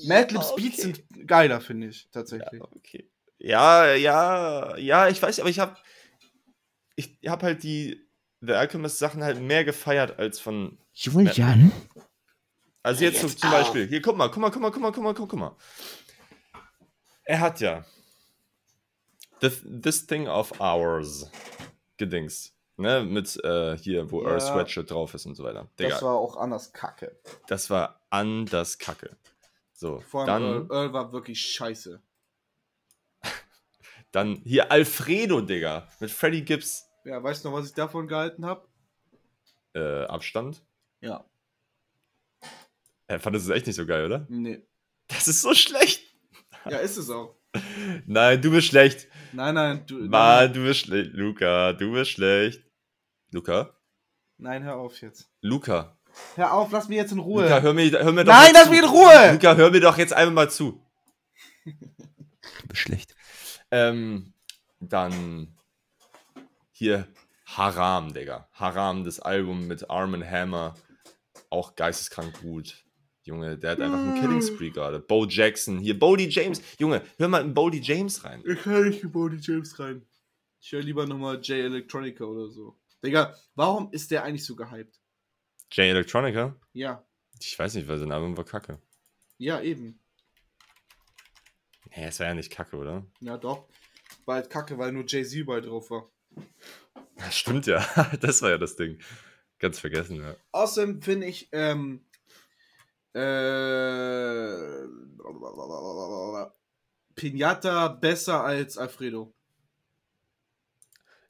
Madlibs Okay. Beats sind geiler, finde ich, tatsächlich. Ja, okay. Ja, ja, ja, ich weiß, aber ich habe ich hab halt die The Alchemist Sachen halt mehr gefeiert als von Julian? also jetzt, so zum Beispiel, hier guck mal, guck mal, guck mal, guck mal, guck mal, guck mal. Er hat ja This, this Thing of Ours gedings, ne, mit äh, hier, wo Ja. Earth Sweatshirt drauf ist und so weiter. Digga, Das war auch anders kacke. das war anders Kacke. So, Vor allem dann, Earl, Earl war wirklich scheiße. <laughs> dann hier Alfredo, Digga, mit Freddie Gibbs Ja, weißt du noch, was ich davon gehalten habe? äh, Abstand. Ja. Er fand es echt nicht so geil, oder? Nee. Das ist so schlecht. Ja, ist es auch. <laughs> Nein, du bist schlecht. Nein, nein, du. Mann, du bist schlecht. Luca, du bist schlecht. Luca? Nein, hör auf jetzt. Luca. Hör auf, lass mich jetzt in Ruhe. Luca, hör mir, hör mir doch nein, lass zu. mich in Ruhe! Luca, hör mir doch jetzt einmal mal zu. Du bist schlecht. Ähm, dann hier Haram, Digga. Haram, das Album mit Arm Hammer. Auch geisteskrank gut. Junge, der hat einfach einen Killing Spree gerade. Bo Jackson, hier Bodie James. Junge, hör mal in Bodie James rein. Ich höre nicht in Bodie James rein. Ich höre lieber nochmal J Electronica oder so. Digga, warum ist der eigentlich so gehypt? J Electronica? Ja, Ich weiß nicht, weil sein Album war kacke. ja, eben. Nee, es war ja nicht kacke, oder? Ja, doch. War halt kacke, weil nur Jay-Z überall drauf war. Das <laughs> stimmt ja. <laughs> Das war ja das Ding. Ganz vergessen, ja. Außerdem finde ich, ähm, äh, Pinata besser als Alfredo.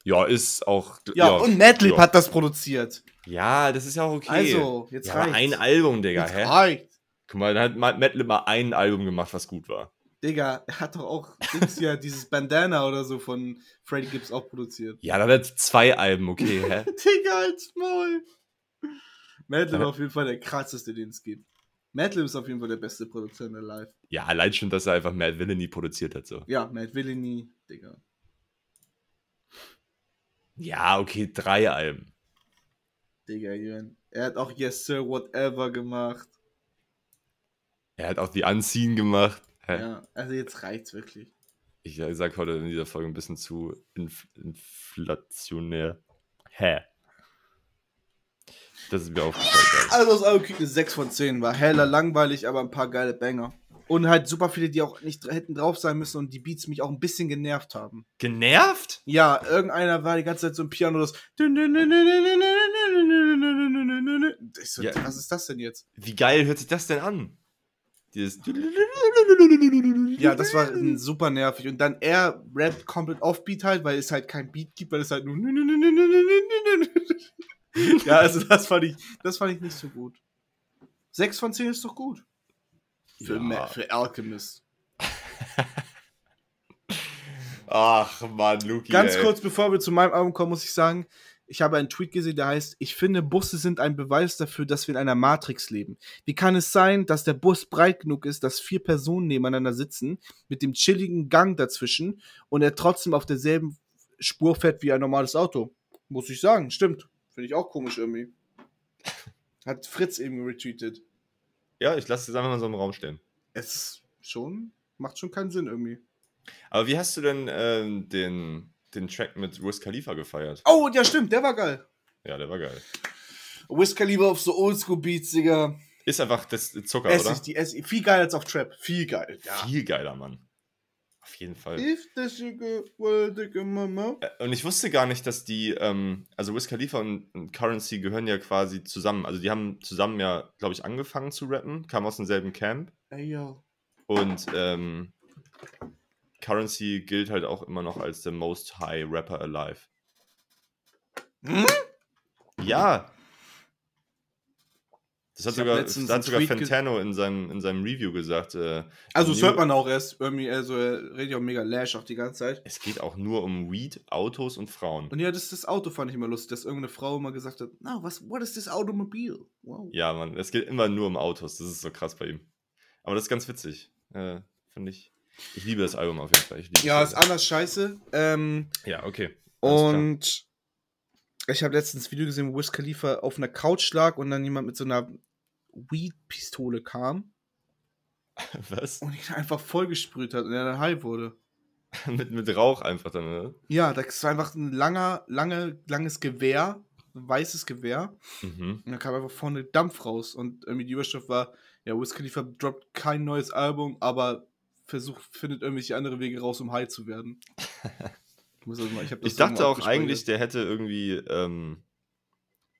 Ja, ist auch. Ja, und Madlib ja. hat das produziert. Ja, das ist ja auch okay. Also, jetzt ja, aber reicht's. ein Album, Digga, Jetzt hä? reicht. Guck mal, da hat Ma- Madlib mal ein Album gemacht, was gut war. Digga, er hat doch auch Dings ja, <laughs> dieses Bandana oder so von Freddie Gibbs auch produziert. Ja, da hat zwei Alben, okay, hä? <laughs> Digga, als Maul. Madlib Ja. auf jeden Fall der krasseste, den es gibt. Madlib ist auf jeden Fall der beste Produzent alive. ja, allein schon, dass er einfach Mad Villainy produziert hat, so. Ja, Mad Villainy, Digga. Ja, okay, drei Alben. Digga, Jürgen. Er hat auch Yes Sir Whatever gemacht. Er hat auch die Anziehen gemacht. Hä? Ja, also jetzt reicht's wirklich. Ich sag heute in dieser Folge ein bisschen zu inf inflationär. Hä? Das ist mir aufgefallen. Also aus Augen kriegt eine 6 von 10. War heller, langweilig, aber ein paar geile Banger. Und halt super viele, die auch nicht hätten drauf sein müssen und die Beats mich auch ein bisschen genervt haben. Genervt? Ja, irgendeiner war die ganze Zeit so ein Piano, das. Ich so, Ja. was ist das denn jetzt? Wie geil hört sich das denn an? Dieses. Ja, das war super nervig. Und dann er rappt komplett offbeat halt, weil es halt kein Beat gibt, weil es halt nur. <laughs> Ja, also das fand ich, das fand ich nicht so gut. 6 von 10 ist doch gut. Für, Ja. Ma- für Alchemist. <laughs> Ach man, Luki. Ganz ey. kurz, bevor wir zu meinem Album kommen, muss ich sagen, ich habe einen Tweet gesehen, der heißt, ich finde, Busse sind ein Beweis dafür, dass wir in einer Matrix leben. Wie kann es sein, dass der Bus breit genug ist, dass vier Personen nebeneinander sitzen, mit dem chilligen Gang dazwischen und er trotzdem auf derselben Spur fährt wie ein normales Auto? Muss ich sagen, stimmt. Finde ich auch komisch irgendwie. Hat Fritz eben retweetet. Ja, ich lasse es einfach mal so im Raum stehen. Es ist schon, macht schon keinen Sinn irgendwie. Aber wie hast du denn ähm, den, den Track mit Wiz Khalifa gefeiert? Oh, ja, stimmt, der war geil. Ja, der war geil. Wiz Khalifa auf so Oldschool-Beats, Digga. Ist einfach das Zucker, Essig, oder? die Essig. Viel geiler als auf Trap. Viel geil. Ja. Viel geiler, Mann. Auf jeden Fall. Äh, Und ich wusste gar nicht, dass die, ähm, also Wiz Khalifa und, und Currency gehören ja quasi zusammen. Also die haben zusammen ja, glaube ich, angefangen zu rappen, kamen aus demselben Camp. Ey, yo. Und ähm, Currency gilt halt auch immer noch als der most high Rapper alive. Hm? Ja. Das hat Ich sogar, das hat sogar Fantano in seinem, in seinem Review gesagt. Äh, Also, das hört man auch erst. Irgendwie, also, er redet ja auch mega Lash auch die ganze Zeit. Es geht auch nur um Weed, Autos und Frauen. Und ja, das, das Auto fand ich immer lustig, dass irgendeine Frau immer gesagt hat: Na, was, what is this automobile? Wow. Ja, Mann, es geht immer nur um Autos. Das ist so krass bei ihm. Aber das ist ganz witzig. Äh, Finde ich. Ich liebe das Album auf jeden Fall. Ich liebe Ja, ist anders scheiße. Ähm, Ja, okay. Alles klar. und ich habe letztens ein Video gesehen, wo Wiz Khalifa auf einer Couch lag und dann jemand mit so einer Weed-Pistole kam <laughs> Was? und ihn einfach vollgesprüht hat und er dann high wurde. <laughs> mit, mit Rauch einfach dann, ne? Ja, das war einfach ein langer, lange, langes Gewehr, ein weißes Gewehr. Mhm. Und da kam einfach vorne Dampf raus. Und irgendwie die Überschrift war, ja, Wiz Khalifa droppt kein neues Album, aber versucht, findet irgendwelche andere Wege raus, um high zu werden. <laughs> ich das mal, ich Ich dachte auch eigentlich, der hätte irgendwie, ähm,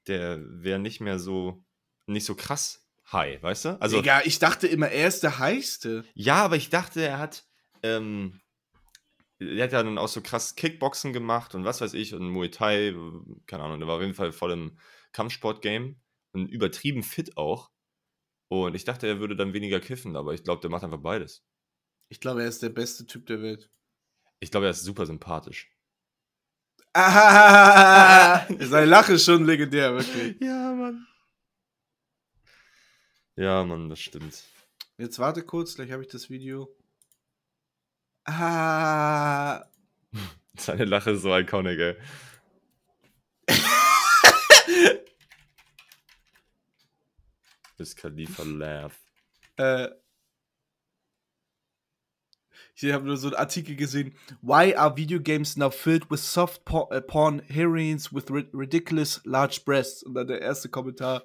der wäre nicht mehr so, nicht so krass high, weißt du? Also, Digga, ich dachte immer, er ist der Heißte. ja, aber ich dachte, er hat, ähm, er hat ja dann auch so krass Kickboxen gemacht und was weiß ich und Muay Thai, keine Ahnung, der war auf jeden Fall voll im Kampfsport-Game und übertrieben fit auch. Und ich dachte, er würde dann weniger kiffen, aber ich glaube, der macht einfach beides. Ich glaube, er ist der beste Typ der Welt. Ich glaube, er ist super sympathisch. Ah, seine Lache ist schon legendär, wirklich. <laughs> Ja. Ja, Mann, das stimmt. Jetzt warte kurz, gleich habe ich das Video. Ah, <laughs> Seine Lache ist so iconic, ey. <laughs> Bis Khalifa laugh. äh, ich habe nur so einen Artikel gesehen. Why are video games now filled with soft äh, porn heroines with ri ridiculous large breasts? Und dann der erste Kommentar.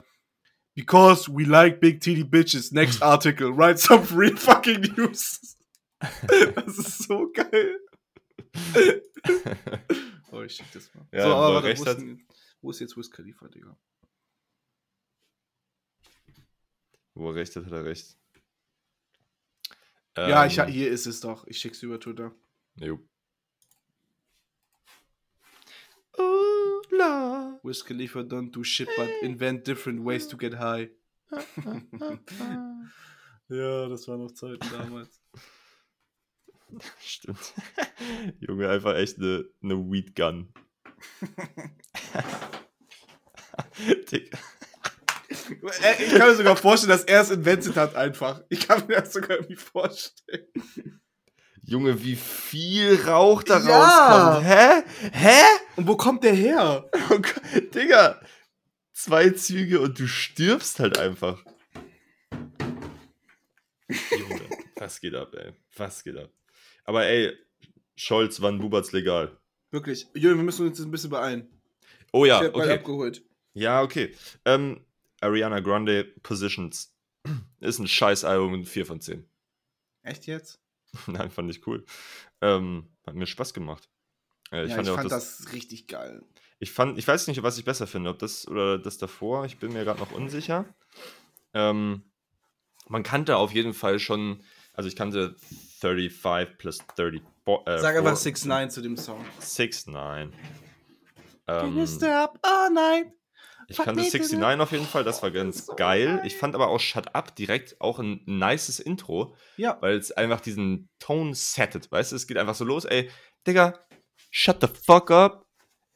Because we like big titty bitches. Next <laughs> article. Write some real fucking news. <laughs> das ist so geil. oh, ich schick das mal. Ja, so, aber er recht wo, ist hat. wo ist jetzt Wiz Khalifa, Digga? Wo er recht hat, hat er recht. ja, ich, Ähm, hier ist es doch. Ich schick's über Twitter. Jo. Wiz Khalifa don't do shit but invent different ways to get high. <laughs> ja, das war noch Zeiten damals. <laughs> Stimmt. <laughs> Junge, einfach echt eine ne Weed Gun. Digga. Äh, Ich kann mir sogar vorstellen, dass er es invented hat einfach. Ich kann mir das sogar irgendwie vorstellen. Junge, wie viel Rauch da Ja. rauskommt. Hä? Hä? Und wo kommt der her? <laughs> Oh Gott, Digga. zwei Züge und du stirbst halt einfach. Junge, was geht ab, ey? Was geht ab? Aber ey, Scholz, wann Bubert's legal? Wirklich. Jürgen, wir müssen uns jetzt ein bisschen beeilen. Oh ja, ich bald okay. abgeholt. Ja, okay. Ähm, Ariana Grande Positions <clears throat> ist ein Scheißalbum mit 4 von 10. Echt jetzt? <laughs> Nein, fand ich cool. Ähm, hat mir Spaß gemacht. Äh, ich ja, fand, ich ja fand das, das, richtig geil. ich fand, ich weiß nicht, was ich besser finde, ob das oder das davor. Ich bin mir gerade noch unsicher. Ähm, man kannte auf jeden Fall schon, also ich kannte 35 plus 30. Äh, Sag einfach 6 6 9 zu dem Song. 6 9 Can ähm, you stop all night? Ich Fuck kannte me 69 tonight. auf jeden Fall, das war ganz So geil. geil. Ich fand aber auch Shut Up direkt auch ein nices Intro, Ja. weil es einfach diesen Tone settet, weißt du? Es geht einfach so los, ey, Digga, shut the fuck up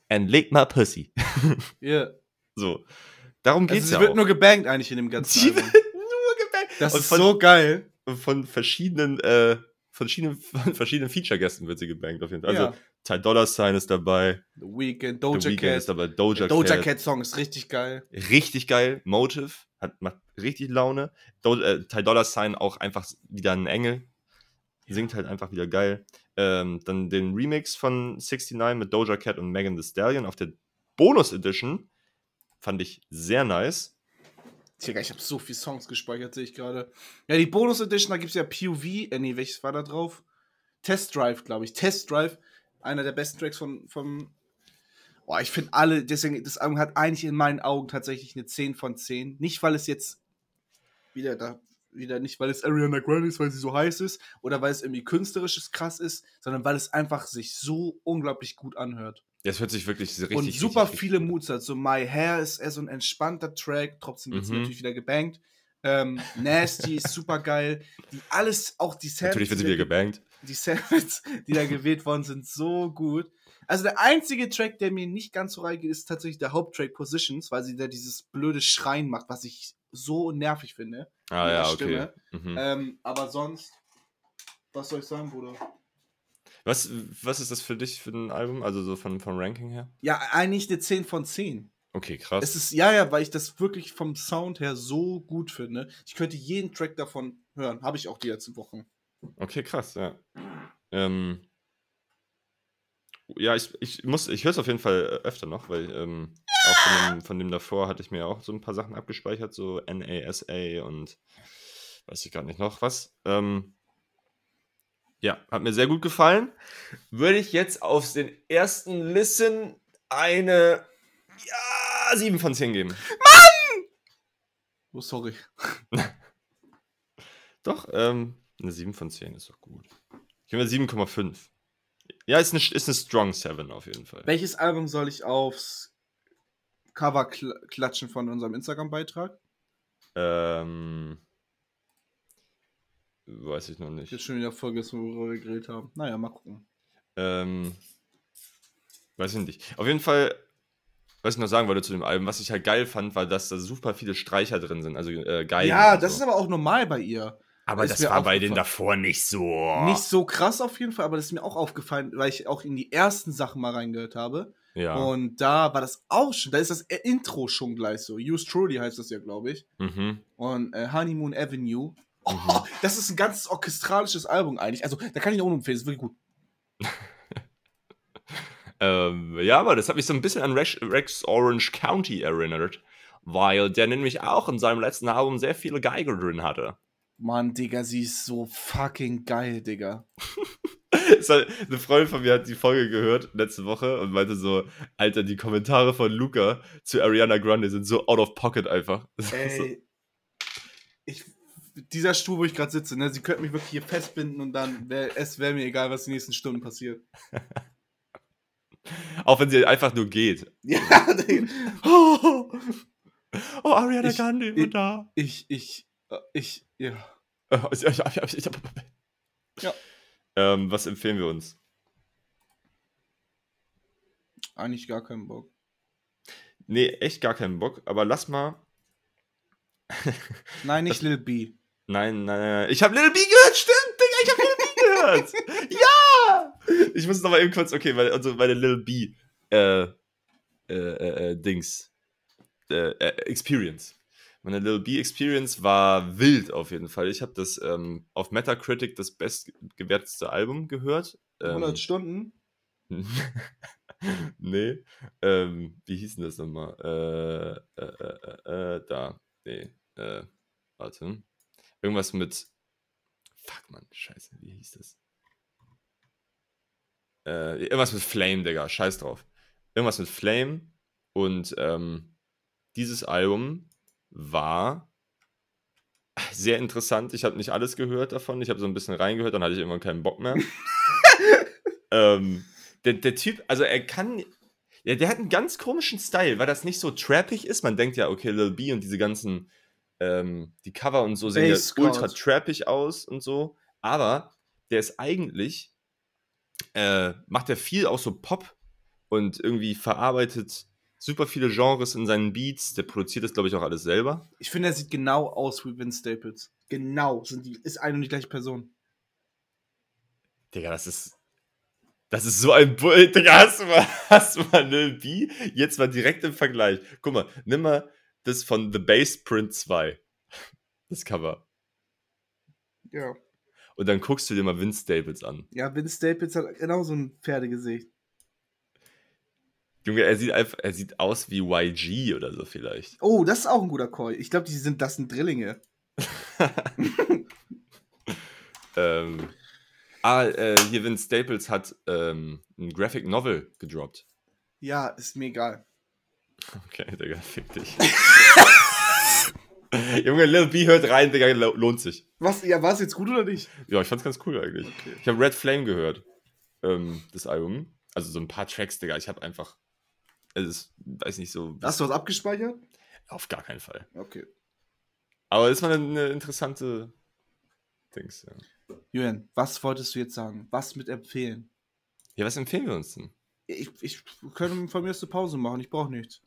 and lick my pussy. <laughs> Yeah. so. Darum Also geht's sie ja wird auch. nur gebankt eigentlich in dem ganzen Sie wird <laughs> nur gebankt. Das Und ist von, so geil. von verschiedenen, äh, von verschiedenen, <laughs> von verschiedenen Feature-Gästen wird sie gebankt auf jeden Fall. Also, ja. Ty Dollar Sign ist dabei, The Weeknd, The Doja Weeknd Cat. ist dabei, Doja, Doja Cat. Cat Song ist richtig geil. richtig geil. Motive hat, macht richtig Laune. Do, äh, Ty Dollar Sign auch einfach wieder ein Engel. Singt halt einfach wieder geil. Ähm, dann den Remix von 69 mit Doja Cat und Megan Thee Stallion auf der Bonus Edition. Fand ich sehr nice. Digga, ich habe so viele Songs gespeichert, sehe ich gerade. Ja, die Bonus Edition, da gibt es ja POV. Äh, nee, welches war da drauf? Test Drive, glaube ich. Test Drive, einer der besten Tracks von. von Boah, ich finde alle, deswegen, das Album hat eigentlich in meinen Augen tatsächlich eine 10 von 10. Nicht, weil es jetzt wieder da, wieder nicht, weil es Ariana Grande ist, weil sie so heiß ist, oder weil es irgendwie künstlerisches krass ist, sondern weil es einfach sich so unglaublich gut anhört. Das hört sich wirklich richtig und super richtig, viele Moods hat. So My Hair ist eher so ein entspannter Track, trotzdem wird sie Mhm. natürlich wieder gebankt. Ähm, Nasty ist super geil. Die alles, auch die Samples, Natürlich wird sie wieder gebankt. Die Samples, die da gewählt worden sind, so gut. Also der einzige Track, der mir nicht ganz so reingeht, ist tatsächlich der Haupttrack Positions, weil sie da dieses blöde Schreien macht, was ich so nervig finde. Ah ja, okay. Mhm. Ähm, aber sonst, was soll ich sagen, Bruder? Was, was ist das für dich für ein Album? Also so von, vom Ranking her? Ja, eigentlich eine 10 von 10. Okay, krass. Es ist, ja, ja, weil ich das wirklich vom Sound her so gut finde. Ich könnte jeden Track davon hören. Habe ich auch die letzten Wochen. Okay, krass, ja. Ähm, ja, ich, ich muss, ich höre es auf jeden Fall äh, öfter noch, weil ähm, auch von dem, von dem davor hatte ich mir auch so ein paar Sachen abgespeichert, so NASA und weiß ich gar nicht noch was. Ähm, ja, hat mir sehr gut gefallen. Würde ich jetzt auf den ersten Listen eine ja, 7 von 10 geben. Oh, sorry. <laughs> Doch, ähm, eine 7 von 10 ist doch gut. Ich gebe mir 7,5. Ja, ist eine, ist eine Strong 7 auf jeden Fall. Welches Album soll ich aufs Cover kl klatschen von unserem Instagram-Beitrag? Ähm, weiß ich noch nicht. schon wieder vergessen, worüber wir geredet haben. Naja, mal gucken. Ähm, weiß ich nicht. Auf jeden Fall, was ich noch sagen wollte zu dem Album, was ich halt geil fand, war, dass da super viele Streicher drin sind, also äh, Geigen. ja, das so. ist aber auch normal bei ihr. Aber ist das war bei denen aufgefallen. davor nicht so. Nicht so krass auf jeden Fall, aber das ist mir auch aufgefallen, weil ich auch in die ersten Sachen mal reingehört habe. Ja. Und da war das auch schon, da ist das Intro schon gleich so. Use Truly heißt das ja, glaube ich. mhm. Und äh, Honeymoon Avenue. Oh, Mhm. das ist ein ganz orchestralisches Album eigentlich. Also, da kann ich auch nur empfehlen, das ist wirklich gut. <laughs> Ähm, ja, aber das hat mich so ein bisschen an Rex, Rex Orange County erinnert, weil der nämlich auch in seinem letzten Album sehr viele Geiger drin hatte. Mann, Digga, sie ist so fucking geil, Digga. <laughs> Hat- Eine Freundin von mir hat die Folge gehört letzte Woche und meinte so, Alter, die Kommentare von Luca zu Ariana Grande sind so out of pocket einfach. <laughs> Ey. Ich, dieser Stuhl, wo ich gerade sitze, ne, sie könnte mich wirklich hier festbinden und dann wäre es wäre mir egal, was die nächsten Stunden passiert. <laughs> Auch wenn sie einfach nur geht. Ja. Oh, Oh, Ariana Ich- Grande ich- da. ich, ich, ich, ja. Ja. Ähm, was empfehlen wir uns? Eigentlich gar keinen Bock. Nee, echt gar keinen Bock, aber lass mal. <laughs> Nein, nicht Lil B. Nein, nein, nein. Ich habe Little B gehört, stimmt, Digga, ich habe Little B gehört. <laughs> ja! Ich muss noch mal eben kurz, okay, weil also meine Little B äh, äh, äh, äh, Dings. äh, äh, Experience. Meine Lil B Experience war wild auf jeden Fall. Ich habe das ähm, auf Metacritic das bestgewertetste Album gehört. Ähm, 100 Stunden. <laughs> nee. Ähm, wie hieß denn das nochmal? Äh, äh, äh, äh, äh, da. Nee. Äh, warte. Irgendwas mit. Fuck, Mann. Scheiße. Wie hieß das? Äh, irgendwas mit Flame, Digga. Scheiß drauf. Irgendwas mit Flame. Und ähm, dieses Album war sehr interessant. Ich habe nicht alles gehört davon. Ich habe so ein bisschen reingehört, dann hatte ich irgendwann keinen Bock mehr. <laughs> ähm, der, der Typ, also er kann. Ja, der hat einen ganz komischen Style, weil das nicht so trappig ist. Man denkt ja, okay, Lil B und diese ganzen, ähm, die Cover und so sehen ja ultra trappig aus und so. Aber der ist eigentlich, äh, macht er viel auch so Pop und irgendwie verarbeitet super viele Genres in seinen Beats. Der produziert das, glaube ich, auch alles selber. Ich finde, er sieht genau aus wie Vince Staples. Genau. Sind die, ist eine und die gleiche Person. Digga, das ist. Das ist so ein Bull. Digga, hast du mal, <laughs> hast du mal Lil B? Jetzt mal direkt im Vergleich. Guck mal, nimm mal das von The Base Print 2. <laughs> Das Cover. Ja. Und dann guckst du dir mal Vince Staples an. Ja, Vince Staples hat genau so ein Pferdegesicht. Junge, er sieht einfach, er sieht aus wie YG oder so vielleicht. Oh, das ist auch ein guter Call. Ich glaube, die sind, das sind Drillinge. <laughs> <laughs> ähm, ah, äh, hier Vince Staples hat ähm, ein Graphic Novel gedroppt. Ja, ist mir egal. Okay, Digga, fick dich. <laughs> Junge, Lil B hört rein, Digga, lo- lohnt sich. Was, ja, war es jetzt gut oder nicht? Ja, ich fand's ganz cool eigentlich. Okay. Ich habe Red Flame gehört, ähm, das Album. Also so ein paar Tracks, Digga. Ich habe einfach, es ist, weiß nicht, so Hast du was abgespeichert? auf gar keinen Fall. Okay. Aber ist mal eine, eine interessante Dings. Ja. Julian, was wolltest du jetzt sagen? Was mit empfehlen? ja, was empfehlen wir uns denn? Ich, ich könnte von mir aus eine Pause machen. Ich brauche nichts.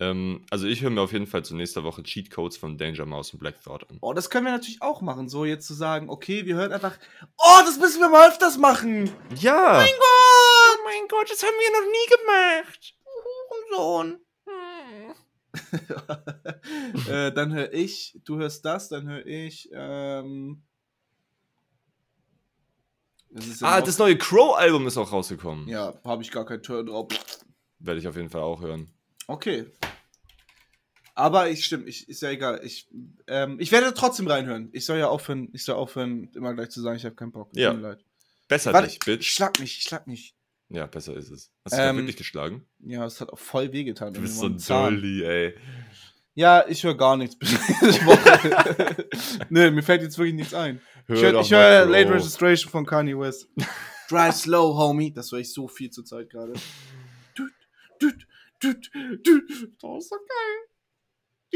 Ähm, also ich höre mir auf jeden Fall zur nächsten Woche Cheat Codes von Danger Mouse und Black Thought an. Oh, das können wir natürlich auch machen. So jetzt zu sagen, okay, wir hören einfach. Oh, das müssen wir mal öfters machen. Ja! Mein Gott! Oh mein Gott, das haben wir noch nie gemacht. Hurensohn. <laughs> äh, dann höre ich, du hörst das, dann höre ich. Ähm, das ist ja Ah, das neue Crow-Album ist auch rausgekommen. Ja, habe ich gar keinen Turn drauf. Werde ich auf jeden Fall auch hören. Okay. Aber ich stimmt, ich, ist ja egal. Ich, ähm, ich werde trotzdem reinhören. Ich soll ja aufhören, ich soll aufhören, immer gleich zu sagen, ich habe keinen Bock. Ja. Besser Warte, dich, Bitch. Schlag mich, schlag mich. Ja, besser ist es. Hast du Ähm, wirklich geschlagen? Ja, es hat auch voll wehgetan. Du bist so ein. Dolly, ey. Ja, ich höre gar nichts bis nächste Woche. Nö, mir fällt jetzt wirklich nichts ein. Hör ich höre hör. Late Registration von Kanye West. Drive slow, homie. Das höre ich so viel zur Zeit gerade. Düt, düt, düt, düt. Das ist so geil.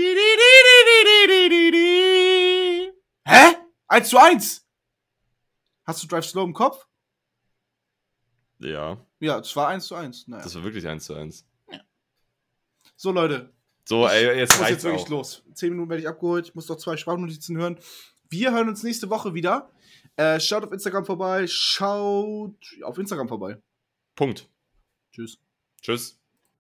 Hä? 1 zu 1. Hast du Drive Slow im Kopf? Ja, Ja, es war 1 zu 1. Naja. das war wirklich eins zu eins. So, Leute. So, ey, Ich jetzt muss reicht's jetzt wirklich auch. los. Zehn Minuten werde ich abgeholt. Ich muss noch zwei Sprachnotizen hören. Wir hören uns nächste Woche wieder. Äh, schaut auf Instagram vorbei. Schaut auf Instagram vorbei. Punkt. Tschüss. Tschüss.